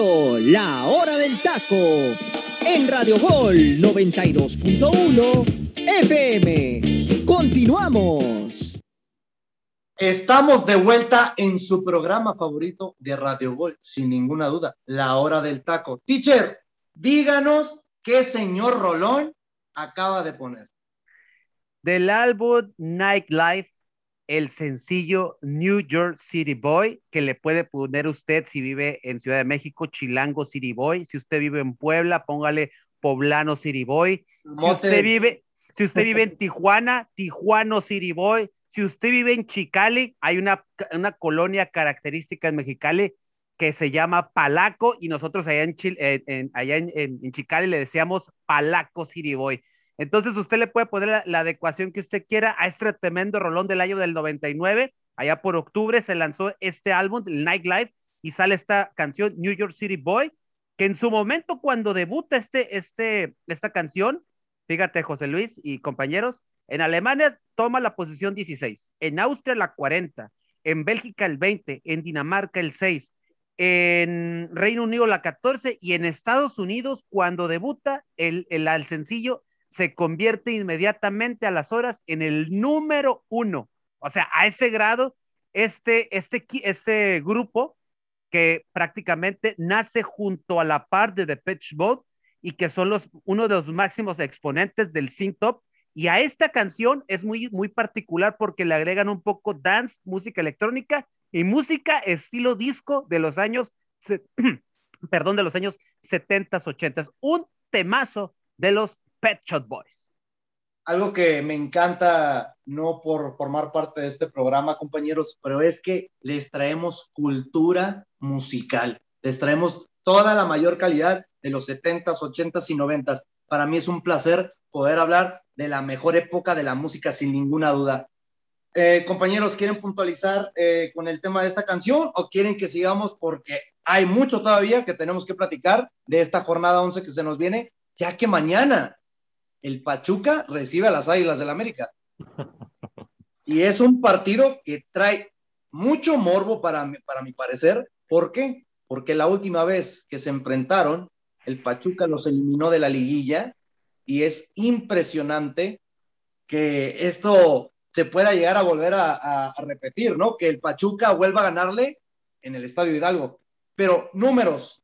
Escuchando La Hora del Taco en Radio Gol 92.1 FM. Continuamos. Estamos de vuelta en su programa favorito de Radio Gol, sin ninguna duda, La Hora del Taco. Teacher, díganos qué señor Rolón acaba de poner. Del álbum Nightlife el sencillo New York City Boy, que le puede poner usted si vive en Ciudad de México, Chilango City Boy. Si usted vive en Puebla, póngale Poblano City Boy. Si usted vive, si usted vive en Tijuana, Tijuano City Boy. Si usted vive en Chicali, hay una, una colonia característica en Mexicali que se llama Palaco y nosotros allá en, en, allá en, en Chicali le decíamos Palaco City Boy. Entonces usted le puede poner la, adecuación que usted quiera a este tremendo rolón del año del 99. Allá por octubre se lanzó este álbum, el Nightlife, y sale esta canción New York City Boy, que en su momento cuando debuta este, este, esta canción, fíjate José Luis y compañeros, en Alemania toma la posición 16, en Austria la 40, en Bélgica el 20, en Dinamarca el 6, en Reino Unido la 14 y en Estados Unidos cuando debuta el, el, el sencillo se convierte inmediatamente a las horas en el número uno. O sea, a ese grado, este, este, este grupo que prácticamente nace junto a la par de The Pitch Boat y que son los, uno de los máximos exponentes del synth top. Y a esta canción es muy, muy particular porque le agregan un poco dance, música electrónica y música estilo disco de los años, perdón, de los años 70s, 80s. Un temazo de los Pet Shot Boys. Algo que me encanta, no por formar parte de este programa, compañeros, pero es que les traemos cultura musical, les traemos toda la mayor calidad de los 70s, 80s y 90s. Para mí es un placer poder hablar de la mejor época de la música, sin ninguna duda. Eh, compañeros, ¿quieren puntualizar eh, con el tema de esta canción o quieren que sigamos? Porque hay mucho todavía que tenemos que platicar de esta jornada 11 que se nos viene, ya que mañana el Pachuca recibe a las Águilas del América. Y es un partido que trae mucho morbo para, para mi parecer. ¿Por qué? Porque la última vez que se enfrentaron, el Pachuca los eliminó de la liguilla y es impresionante que esto se pueda llegar a volver a, a repetir, ¿no? Que el Pachuca vuelva a ganarle en el Estadio Hidalgo. Pero números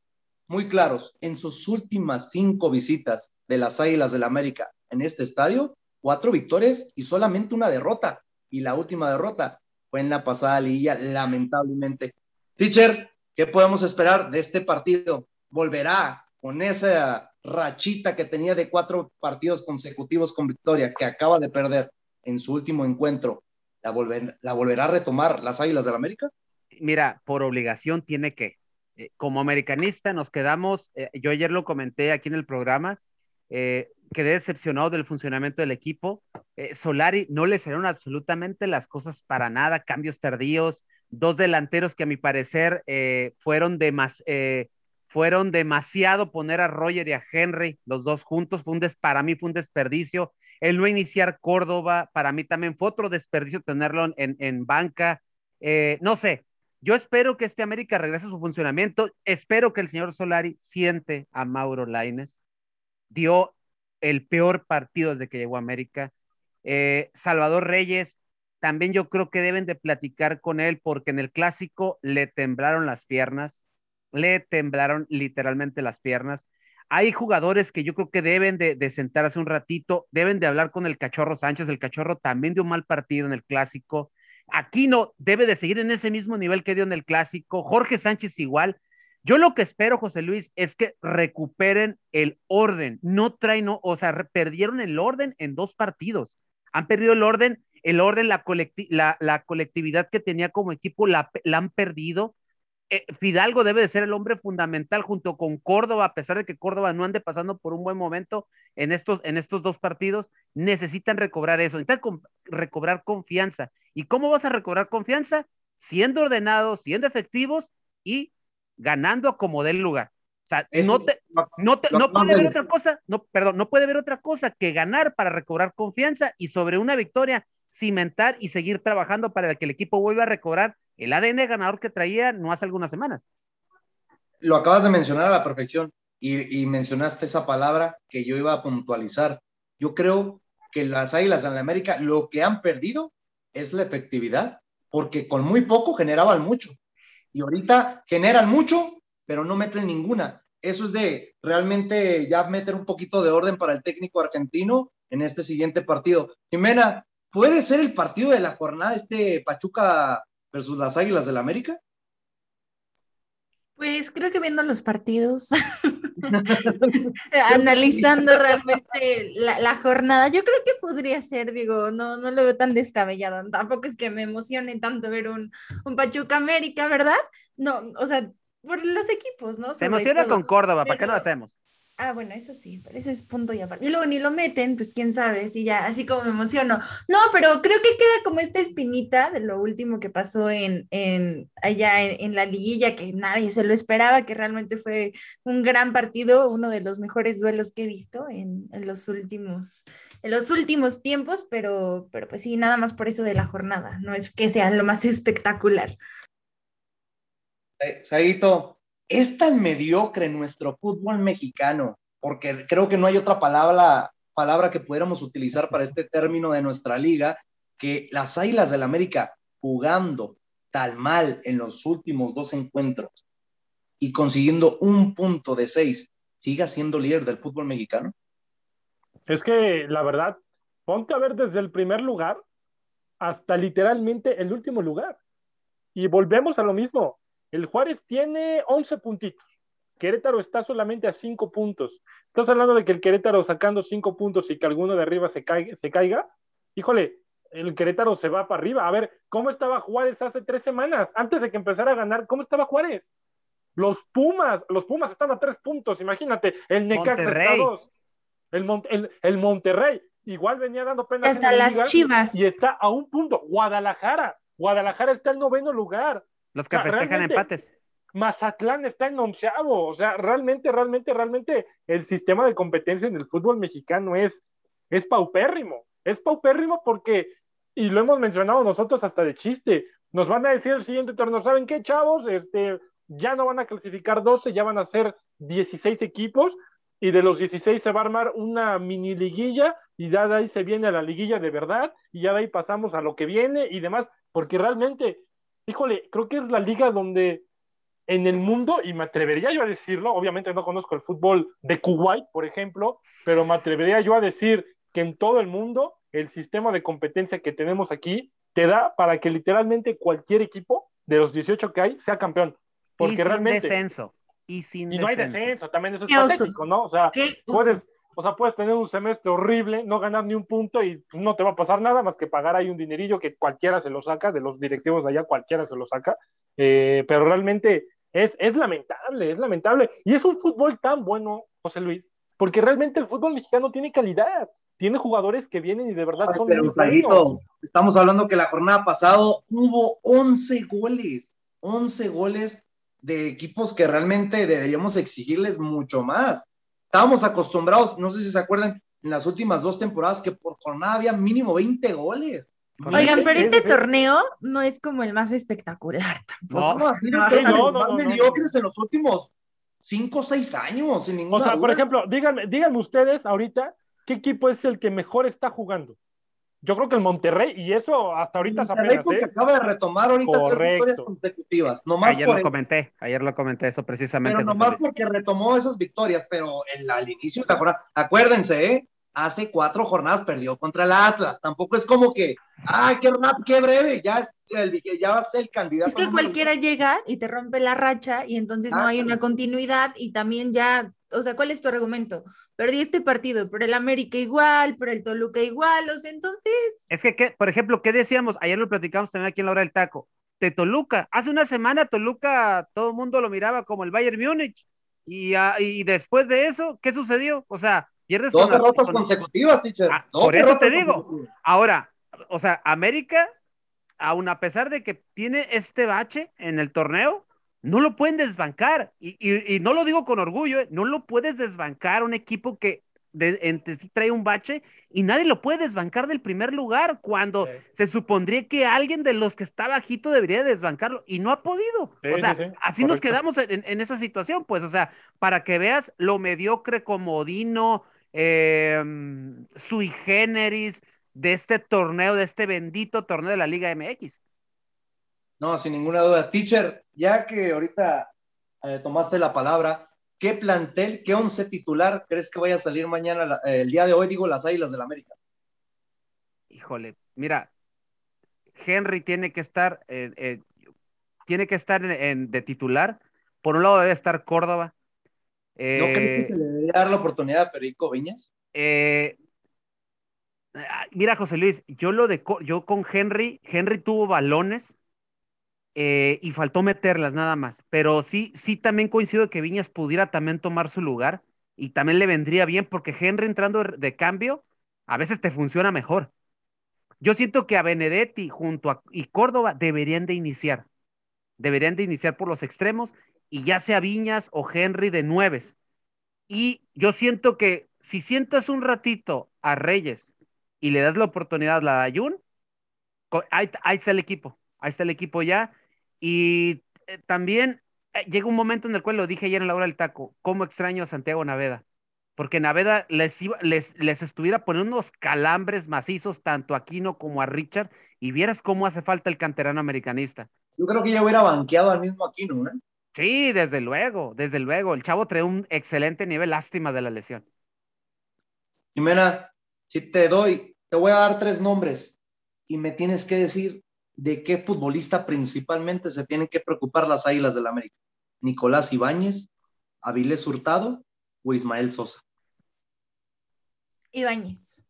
muy claros, en sus últimas cinco visitas, de las Águilas del América en este estadio, cuatro victorias y solamente una derrota. Y la última derrota fue en la pasada liguilla, lamentablemente. Teacher, ¿qué podemos esperar de este partido? ¿Volverá con esa rachita que tenía de cuatro partidos consecutivos con victoria que acaba de perder en su último encuentro? ¿La, la volverá a retomar las Águilas del América? Mira, por obligación tiene que. Eh, como americanista nos quedamos, eh, yo ayer lo comenté aquí en el programa, eh, quedé decepcionado del funcionamiento del equipo. Solari no le salieron absolutamente las cosas para nada, cambios tardíos, dos delanteros que a mi parecer fueron, fueron demasiado poner a Roger y a Henry, los dos juntos, fue un para mí fue un desperdicio. El no iniciar Córdoba, para mí también fue otro desperdicio tenerlo en, en banca. no sé, yo espero que este América regrese a su funcionamiento. Espero que el señor Solari siente a Mauro Laines dio el peor partido desde que llegó a América. Eh, Salvador Reyes, también yo creo que deben de platicar con él porque en el clásico le temblaron las piernas, le temblaron literalmente las piernas. Hay jugadores que yo creo que deben de, de sentarse un ratito, deben de hablar con el cachorro Sánchez, el cachorro también dio un mal partido en el clásico. Aquino debe de seguir en ese mismo nivel que dio en el clásico. Jorge Sánchez igual. Yo lo que espero, José Luis, es que recuperen el orden. No traen, o sea, perdieron el orden en dos partidos. Han perdido el orden, el orden, la, la, colectividad que tenía como equipo la, han perdido. Eh, Fidalgo debe de ser el hombre fundamental junto con Córdoba, a pesar de que Córdoba no ande pasando por un buen momento en estos, en estos dos partidos, necesitan recobrar eso, necesitan recobrar confianza. ¿Y cómo vas a recobrar confianza? Siendo ordenados, siendo efectivos y ganando como del lugar. O sea, no, te, no, te, no puede haber otra cosa, no, perdón, no puede haber otra cosa que ganar para recobrar confianza y sobre una victoria cimentar y seguir trabajando para que el equipo vuelva a recobrar el ADN ganador que traía no hace algunas semanas. lo acabas de mencionar a la perfección y, mencionaste esa palabra que yo iba a puntualizar. Yo creo que las Águilas de la América lo que han perdido es la efectividad, porque con muy poco generaban mucho. Y ahorita generan mucho, pero no meten ninguna. Eso es de realmente ya meter un poquito de orden para el técnico argentino en este siguiente partido. Jimena, ¿puede ser el partido de la jornada este Pachuca versus las Águilas del la América? Pues creo que viendo los partidos, analizando realmente la, jornada, yo creo que podría ser, digo, no, no lo veo tan descabellado, tampoco es que me emocione tanto ver un, un Pachuca América, ¿verdad? No, o sea, por los equipos, ¿no? Se emociona con Córdoba, ¿para qué lo hacemos? Ah, bueno, eso sí, pero ese es punto y aparte. Y luego ni lo meten, pues quién sabe, si ya, así como me emociono. No, pero creo que queda como esta espinita de lo último que pasó en, en allá en, la liguilla, que nadie se lo esperaba, que realmente fue un gran partido, uno de los mejores duelos que he visto en, en los últimos, en los últimos tiempos, pero, pero pues sí, nada más por eso de la jornada, no es que sea lo más espectacular. Saito, es tan mediocre nuestro fútbol mexicano, porque creo que no hay otra palabra, palabra que pudiéramos utilizar para este término de nuestra liga, que las Águilas del América jugando tan mal en los últimos dos encuentros y consiguiendo un punto de seis, siga siendo líder del fútbol mexicano? Es que la verdad, ponte a ver desde el primer lugar hasta literalmente el último lugar. Y volvemos a lo mismo. El Juárez tiene 11 puntitos. Querétaro está solamente a 5 puntos. Estás hablando de que el Querétaro sacando 5 puntos y que alguno de arriba se caiga, se caiga. Híjole, el Querétaro se va para arriba. A ver, ¿cómo estaba Juárez hace tres semanas? Antes de que empezara a ganar, ¿cómo estaba Juárez? Los Pumas, los Pumas están a 3 puntos, imagínate. El Necaxa está a 2. El, el, Monterrey igual venía dando pena. Hasta las Chivas. Y está a un punto. Guadalajara. Guadalajara está en noveno lugar. Los que festejan empates. Mazatlán está en O sea, realmente, realmente, realmente el sistema de competencia en el fútbol mexicano es, es paupérrimo. Es paupérrimo porque, y lo hemos mencionado nosotros hasta de chiste, nos van a decir el siguiente torneo, ¿saben qué, chavos? Este, ya no van a clasificar 12, ya van a ser 16 equipos, y de los 16 se va a armar una mini liguilla, y ya de ahí se viene a la liguilla de verdad, y ya de ahí pasamos a lo que viene y demás, porque realmente híjole, creo que es la liga donde en el mundo, y me atrevería yo a decirlo, obviamente no conozco el fútbol de Kuwait, por ejemplo, pero me atrevería yo a decir que en todo el mundo el sistema de competencia que tenemos aquí te da para que literalmente cualquier equipo de los 18 que hay sea campeón. Porque y sin realmente. Descenso. Y sin y no hay descenso, también eso es patético, ¿no? O sea, puedes, o sea, puedes tener un semestre horrible, no ganar ni un punto y no te va a pasar nada más que pagar ahí un dinerillo que cualquiera se lo saca, de los directivos de allá cualquiera se lo saca, eh, pero realmente es, es lamentable, es lamentable. Y es un fútbol tan bueno, José Luis, porque realmente el fútbol mexicano tiene calidad, tiene jugadores que vienen y de verdad son pero, Salito, estamos hablando que la jornada pasada hubo 11 goles, 11 goles de equipos que realmente deberíamos exigirles mucho más estábamos acostumbrados, no sé si se acuerdan, en las últimas dos temporadas que por jornada había mínimo 20 goles. Oigan, pero este torneo no es como el más espectacular tampoco. No, no, no, más mediocres en los últimos 5 o 6 años, sin ninguna O sea, por ejemplo, díganme, díganme ustedes ahorita, ¿qué equipo es el que mejor está jugando? Yo creo que el Monterrey, y eso hasta ahorita se apenas, porque ¿eh? acaba de retomar ahorita tres victorias consecutivas. ayer lo comenté, ayer lo comenté eso precisamente. Pero nomás porque retomó esas victorias, pero en al inicio de la jornada, acuérdense, ¿eh? Hace cuatro jornadas perdió contra el Atlas. Tampoco es como que, ay, qué qué breve, ya, el, ya va a ser el candidato. Es que cualquiera llega y te rompe la racha y entonces no hay una continuidad y también ya o sea, ¿cuál es tu argumento? Perdí este partido, pero el América igual, pero el Toluca igual, o sea, entonces... Es que, por ejemplo, ¿qué decíamos? Ayer lo platicamos también aquí en la hora del taco. De Toluca. Hace una semana Toluca todo el mundo lo miraba como el Bayern Múnich. Y, ah, y después de eso, ¿qué sucedió? O sea, pierdes... Dos derrotas consecutivas, teacher. Ah, por eso te digo. Ahora, o sea, América, aun a pesar de que tiene este bache en el torneo, no lo pueden desbancar. Y, no lo digo con orgullo, ¿eh? no lo puedes desbancar un equipo que de, entre sí trae un bache y nadie lo puede desbancar del primer lugar cuando Sí. se supondría que alguien de los que está bajito debería desbancarlo y no ha podido. Sí, o sea, sí, sí, así nos quedamos en, en esa situación, pues, o sea, para que veas lo mediocre comodino, eh, sui generis de este torneo, de este bendito torneo de la Liga MX. No, sin ninguna duda. Teacher, ya que ahorita eh, tomaste la palabra, ¿qué plantel, qué once titular crees que vaya a salir mañana, la- eh, el día de hoy, digo, las Águilas del América? Híjole, mira, Henry tiene que estar, eh, tiene que estar en, en- de titular. Por un lado debe estar Córdoba. ¿No crees que se le dar la oportunidad a Perico Viñas? eh, ah, mira, José Luis, yo lo de yo con Henry, Henry tuvo balones eh, y faltó meterlas nada más. Pero sí, sí también coincido que Viñas pudiera también tomar su lugar y también le vendría bien porque Henry entrando de cambio a veces te funciona mejor. Yo siento que a Benedetti junto a y Córdoba deberían de iniciar. Deberían de iniciar por los extremos y ya sea Viñas o Henry de nueves. Y yo siento que si sientas un ratito a Reyes y le das la oportunidad a la Ayun, ahí, ahí está el equipo, ahí está el equipo ya. Y eh, también eh, llega un momento en el cual lo dije ayer en la hora del taco, cómo extraño a Santiago Naveda, porque Naveda les, iba- les, les estuviera poniendo unos calambres macizos tanto a Aquino como a Richard, y vieras cómo hace falta el canterano americanista. Yo creo que ya hubiera banqueado al mismo Aquino, ¿eh? Sí, desde luego, desde luego. El chavo trae un excelente nivel, lástima de la lesión. Jimena, si te doy, te voy a dar tres nombres y me tienes que decir de qué futbolista principalmente se tienen que preocupar las Águilas del América. Nicolás Ibáñez, Avilés Hurtado o Ismael Sosa, Ibáñez.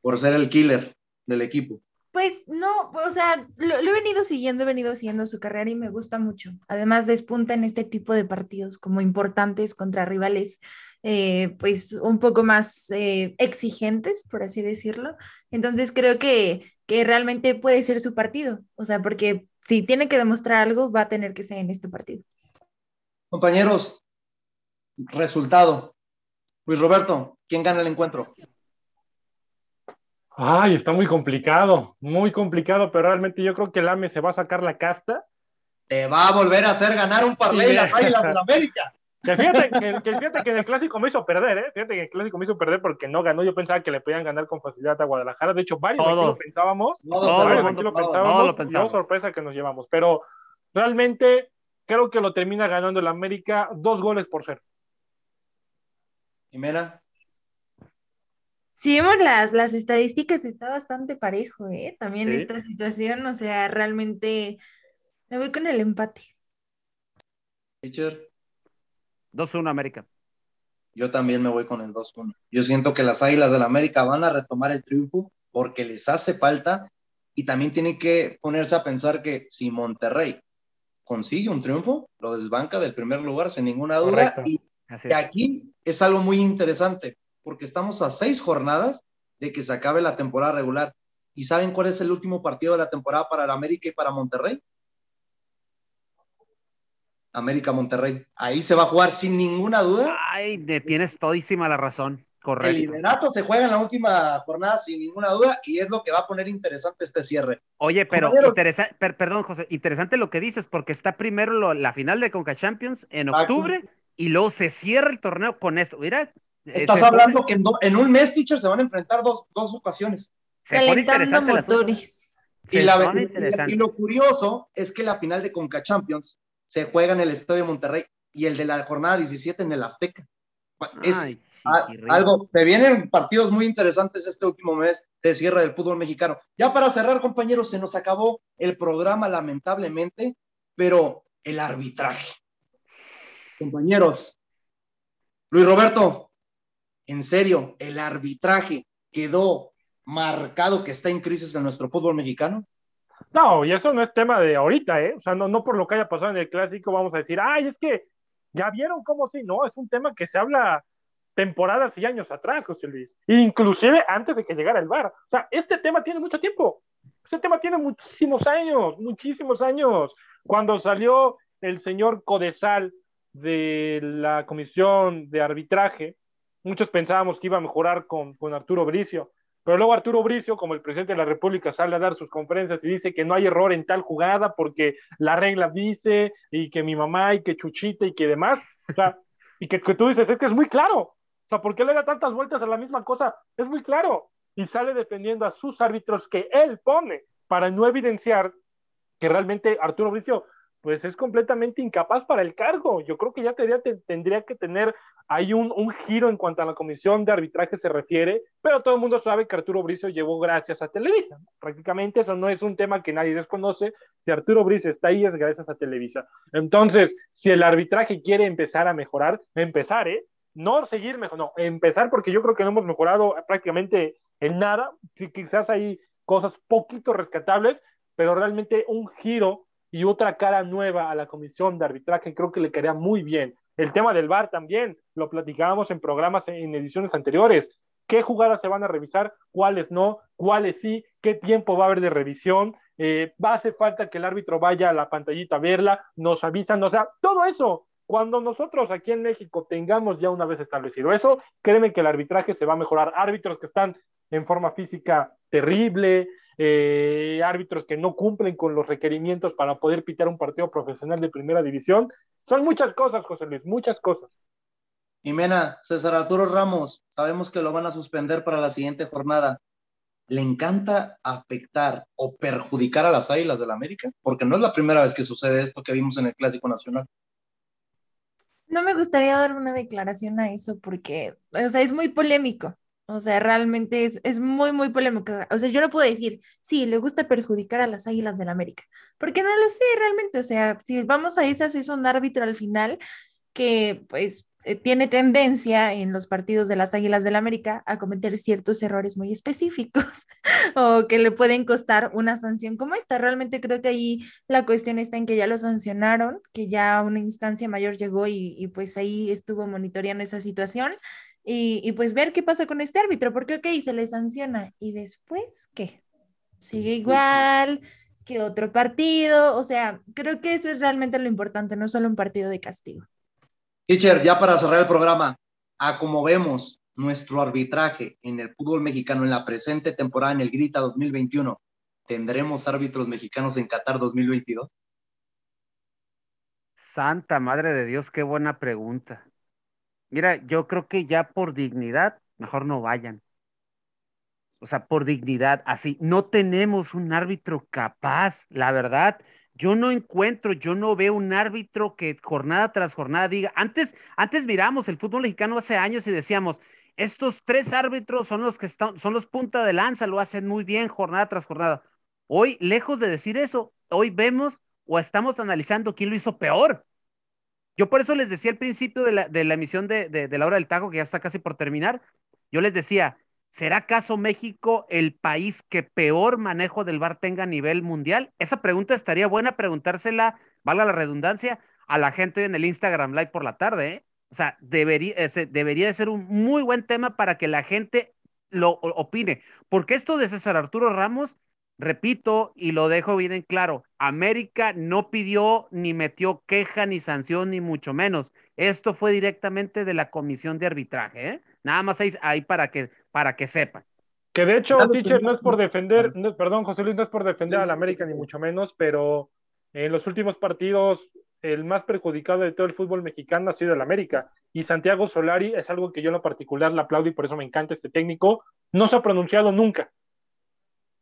por ser el killer del equipo. Pues no, o sea, lo, he venido siguiendo, he venido siguiendo su carrera y me gusta mucho. Además, despunta en este tipo de partidos como importantes contra rivales, eh, pues un poco más eh, exigentes, por así decirlo. Entonces creo que, que realmente puede ser su partido, o sea, porque si tiene que demostrar algo, va a tener que ser en este partido. Compañeros, resultado. Luis Roberto, ¿quién gana el encuentro? Ay, está muy complicado, muy complicado, pero realmente yo creo que el AME se va a sacar la casta. Te va a volver a hacer ganar un parlay Sí. las Águilas del América. Que fíjate que, que fíjate que en el clásico me hizo perder, ¿eh? Fíjate que en el clásico me hizo perder porque no ganó. Yo pensaba que le podían ganar con facilidad a Guadalajara. De hecho, varios aquí Todos. lo pensábamos. Todos, Todo varios mundo- aquí lo pensábamos. todos lo y, oh, sorpresa que nos llevamos. Pero realmente creo que lo termina ganando el América dos goles por cero. Jimena, Si vemos las, las estadísticas, está bastante parejo, ¿eh? También Sí. esta situación, o sea, realmente me voy con el empate. teacher. 2-1 América. Yo también me voy con el 2-1. Yo siento que las Águilas del América van a retomar el triunfo porque les hace falta y también tienen que ponerse a pensar que si Monterrey consigue un triunfo, lo desbanca del primer lugar sin ninguna duda. Correcto. Y Así que es. aquí es algo muy interesante porque estamos a seis jornadas de que se acabe la temporada regular. ¿Y saben cuál es el último partido de la temporada para el América y para Monterrey? América Monterrey. Ahí se va a jugar sin ninguna duda Ay, tienes todísima la razón. El Correcto. liderato se juega en la última jornada sin ninguna duda y es lo que va a poner interesante este cierre. Oye, pero Compañeros. interesa- per- perdón, José, interesante lo que dices, porque está primero lo- la final de Conca Champions en octubre y luego se cierra el torneo con esto. Mira, Estás se pone- hablando que en, do- en un mes, teacher, se van a enfrentar dos, dos ocasiones. se pone interesante motores. Y, la- pone y- interesante. y lo curioso es que la final de Conca Champions se juega en el Estadio Monterrey y el de la jornada 17 en el Azteca. Es Ay, a- chiquirrín. algo, se vienen partidos muy interesantes este último mes de cierre del fútbol mexicano. Ya para cerrar, compañeros, se nos acabó el programa lamentablemente, pero el arbitraje. Compañeros, Luis Roberto, en serio, el arbitraje quedó marcado que está en crisis en nuestro fútbol mexicano. No, y eso no es tema de ahorita, ¿eh? O sea, no, no por lo que haya pasado en el clásico vamos a decir, ay, es que ya vieron cómo sí, no, es un tema que se habla temporadas y años atrás, José Luis, inclusive antes de que llegara el VAR. O sea, este tema tiene mucho tiempo, este tema tiene muchísimos años, muchísimos años. Cuando salió el señor Codesal de la comisión de arbitraje, muchos pensábamos que iba a mejorar con, con Arturo Bricio, pero luego Arturo Bricio, como el presidente de la República, sale a dar sus conferencias y dice que no hay error en tal jugada porque la regla dice y que mi mamá y que Chuchita y que demás. O sea, y que, que tú dices, es que es muy claro. O sea, ¿por qué le da tantas vueltas a la misma cosa? Es muy claro. Y sale defendiendo a sus árbitros que él pone para no evidenciar que realmente Arturo Bricio pues es completamente incapaz para el cargo. Yo creo que ya tendría, tendría que tener ahí un, un, giro en cuanto a la comisión de arbitraje se refiere, pero todo el mundo sabe que Arturo Bricio llevó gracias a Televisa. Prácticamente eso no es un tema que nadie desconoce. Si Arturo Bricio está ahí es gracias a Televisa. Entonces, si el arbitraje quiere empezar a mejorar, empezar, ¿eh? No seguir mejor, no, empezar porque yo creo que no hemos mejorado prácticamente en nada. Sí, quizás hay cosas poquito rescatables, pero realmente un giro y otra cara nueva a la comisión de arbitraje, creo que le quedaría muy bien. El tema del VAR también, lo platicábamos en programas en ediciones anteriores. ¿Qué jugadas se van a revisar? ¿Cuáles no? ¿Cuáles sí? ¿Qué tiempo va a haber de revisión? Eh, ¿Va a hacer falta que el árbitro vaya a la pantallita a verla? ¿Nos avisan? O sea, todo eso. Cuando nosotros aquí en México tengamos ya una vez establecido eso, créeme que el arbitraje se va a mejorar. Árbitros que están en forma física terrible, eh, árbitros que no cumplen con los requerimientos para poder pitar un partido profesional de primera división. Son muchas cosas, José Luis, muchas cosas. Jimena, César Arturo Ramos, sabemos que lo van a suspender para la siguiente jornada. ¿Le encanta afectar o perjudicar a las Águilas del la América? Porque no es la primera vez que sucede esto que vimos en el Clásico Nacional. No me gustaría dar una declaración a eso porque, o sea, es muy polémico. O sea, realmente es, es, muy, muy polémico. O sea, yo no puedo decir, sí, le gusta perjudicar a las Águilas del la América, porque no lo sé realmente. O sea, si vamos a esas, es un árbitro al final que, pues, eh, tiene tendencia en los partidos de las Águilas del la América a cometer ciertos errores muy específicos o que le pueden costar una sanción como esta. Realmente creo que ahí la cuestión está en que ya lo sancionaron, que ya una instancia mayor llegó y, y pues ahí estuvo monitoreando esa situación y, y, pues ver qué pasa con este árbitro, porque ok, se le sanciona y después, ¿qué? Sigue igual que otro partido, o sea, creo que eso es realmente lo importante, no solo un partido de castigo. Teacher, ya para cerrar el programa, a como vemos nuestro arbitraje en el fútbol mexicano en la presente temporada en el Grita 2021, ¿tendremos árbitros mexicanos en Qatar 2022? Santa Madre de Dios, qué buena pregunta. Mira, yo creo que ya por dignidad, mejor no vayan. O sea, por dignidad, así, no tenemos un árbitro capaz, la verdad. Yo no encuentro, yo no veo un árbitro que jornada tras jornada diga, antes, antes miramos el fútbol mexicano hace años y decíamos, estos tres árbitros son los que están, son los punta de lanza, lo hacen muy bien jornada tras jornada. Hoy, lejos de decir eso, hoy vemos o estamos analizando quién lo hizo peor. Yo por eso les decía al principio de la, de emisión de, la hora del taco, que ya está casi por terminar, yo les decía, ¿será acaso México el país que peor manejo del VAR tenga a nivel mundial? Esa pregunta estaría buena preguntársela, valga la redundancia, a la gente en el Instagram Live por la tarde, ¿eh? O sea, debería, debería de ser un muy buen tema para que la gente lo opine, porque esto de César Arturo Ramos Repito y lo dejo bien en claro, América no pidió ni metió queja ni sanción ni mucho menos. Esto fue directamente de la comisión de arbitraje, ¿eh? Nada más ahí, ahí, para que para que sepan. Que de hecho, teacher, no es por defender, no, perdón, José Luis, no es por defender a la América ni mucho menos, pero en los últimos partidos el más perjudicado de todo el fútbol mexicano ha sido el América. Y Santiago Solari es algo que yo en lo particular le aplaudo y por eso me encanta este técnico. No se ha pronunciado nunca.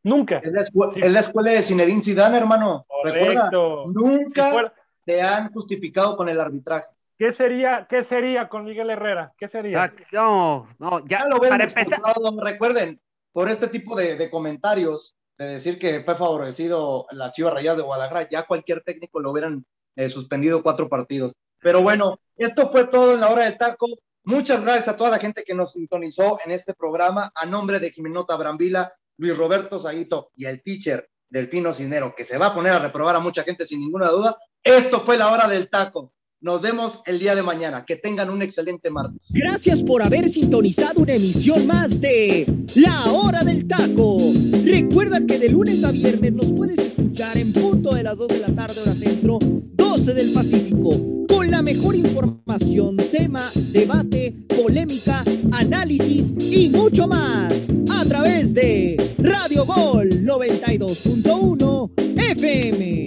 Nunca. Es la, escuela, sí. es la escuela de Zinedine Zidane, hermano. Correcto. Recuerda, nunca si fuera... se han justificado con el arbitraje. ¿Qué sería, ¿Qué sería con Miguel Herrera? ¿Qué sería? Ah, no, no, ya, ya lo ven para empezar. Recuerden, por este tipo de, de, comentarios, de decir que fue favorecido la Chivas Rayas de Guadalajara, ya cualquier técnico lo hubieran eh, suspendido cuatro partidos. Pero bueno, esto fue todo en la hora del taco. Muchas gracias a toda la gente que nos sintonizó en este programa. A nombre de Jimenota Brambila, Luis Roberto Saguito y el teacher Delfino Cinero, que se va a poner a reprobar a mucha gente sin ninguna duda. Esto fue la hora del taco. Nos vemos el día de mañana. Que tengan un excelente martes. Gracias por haber sintonizado una emisión más de La Hora del Taco. Recuerda que de lunes a viernes nos puedes escuchar en punto de las 2 de la tarde, hora centro, 12 del Pacífico, con la mejor información, tema, debate, polémica, mucho más a través de Radio Gol 92.1 FM.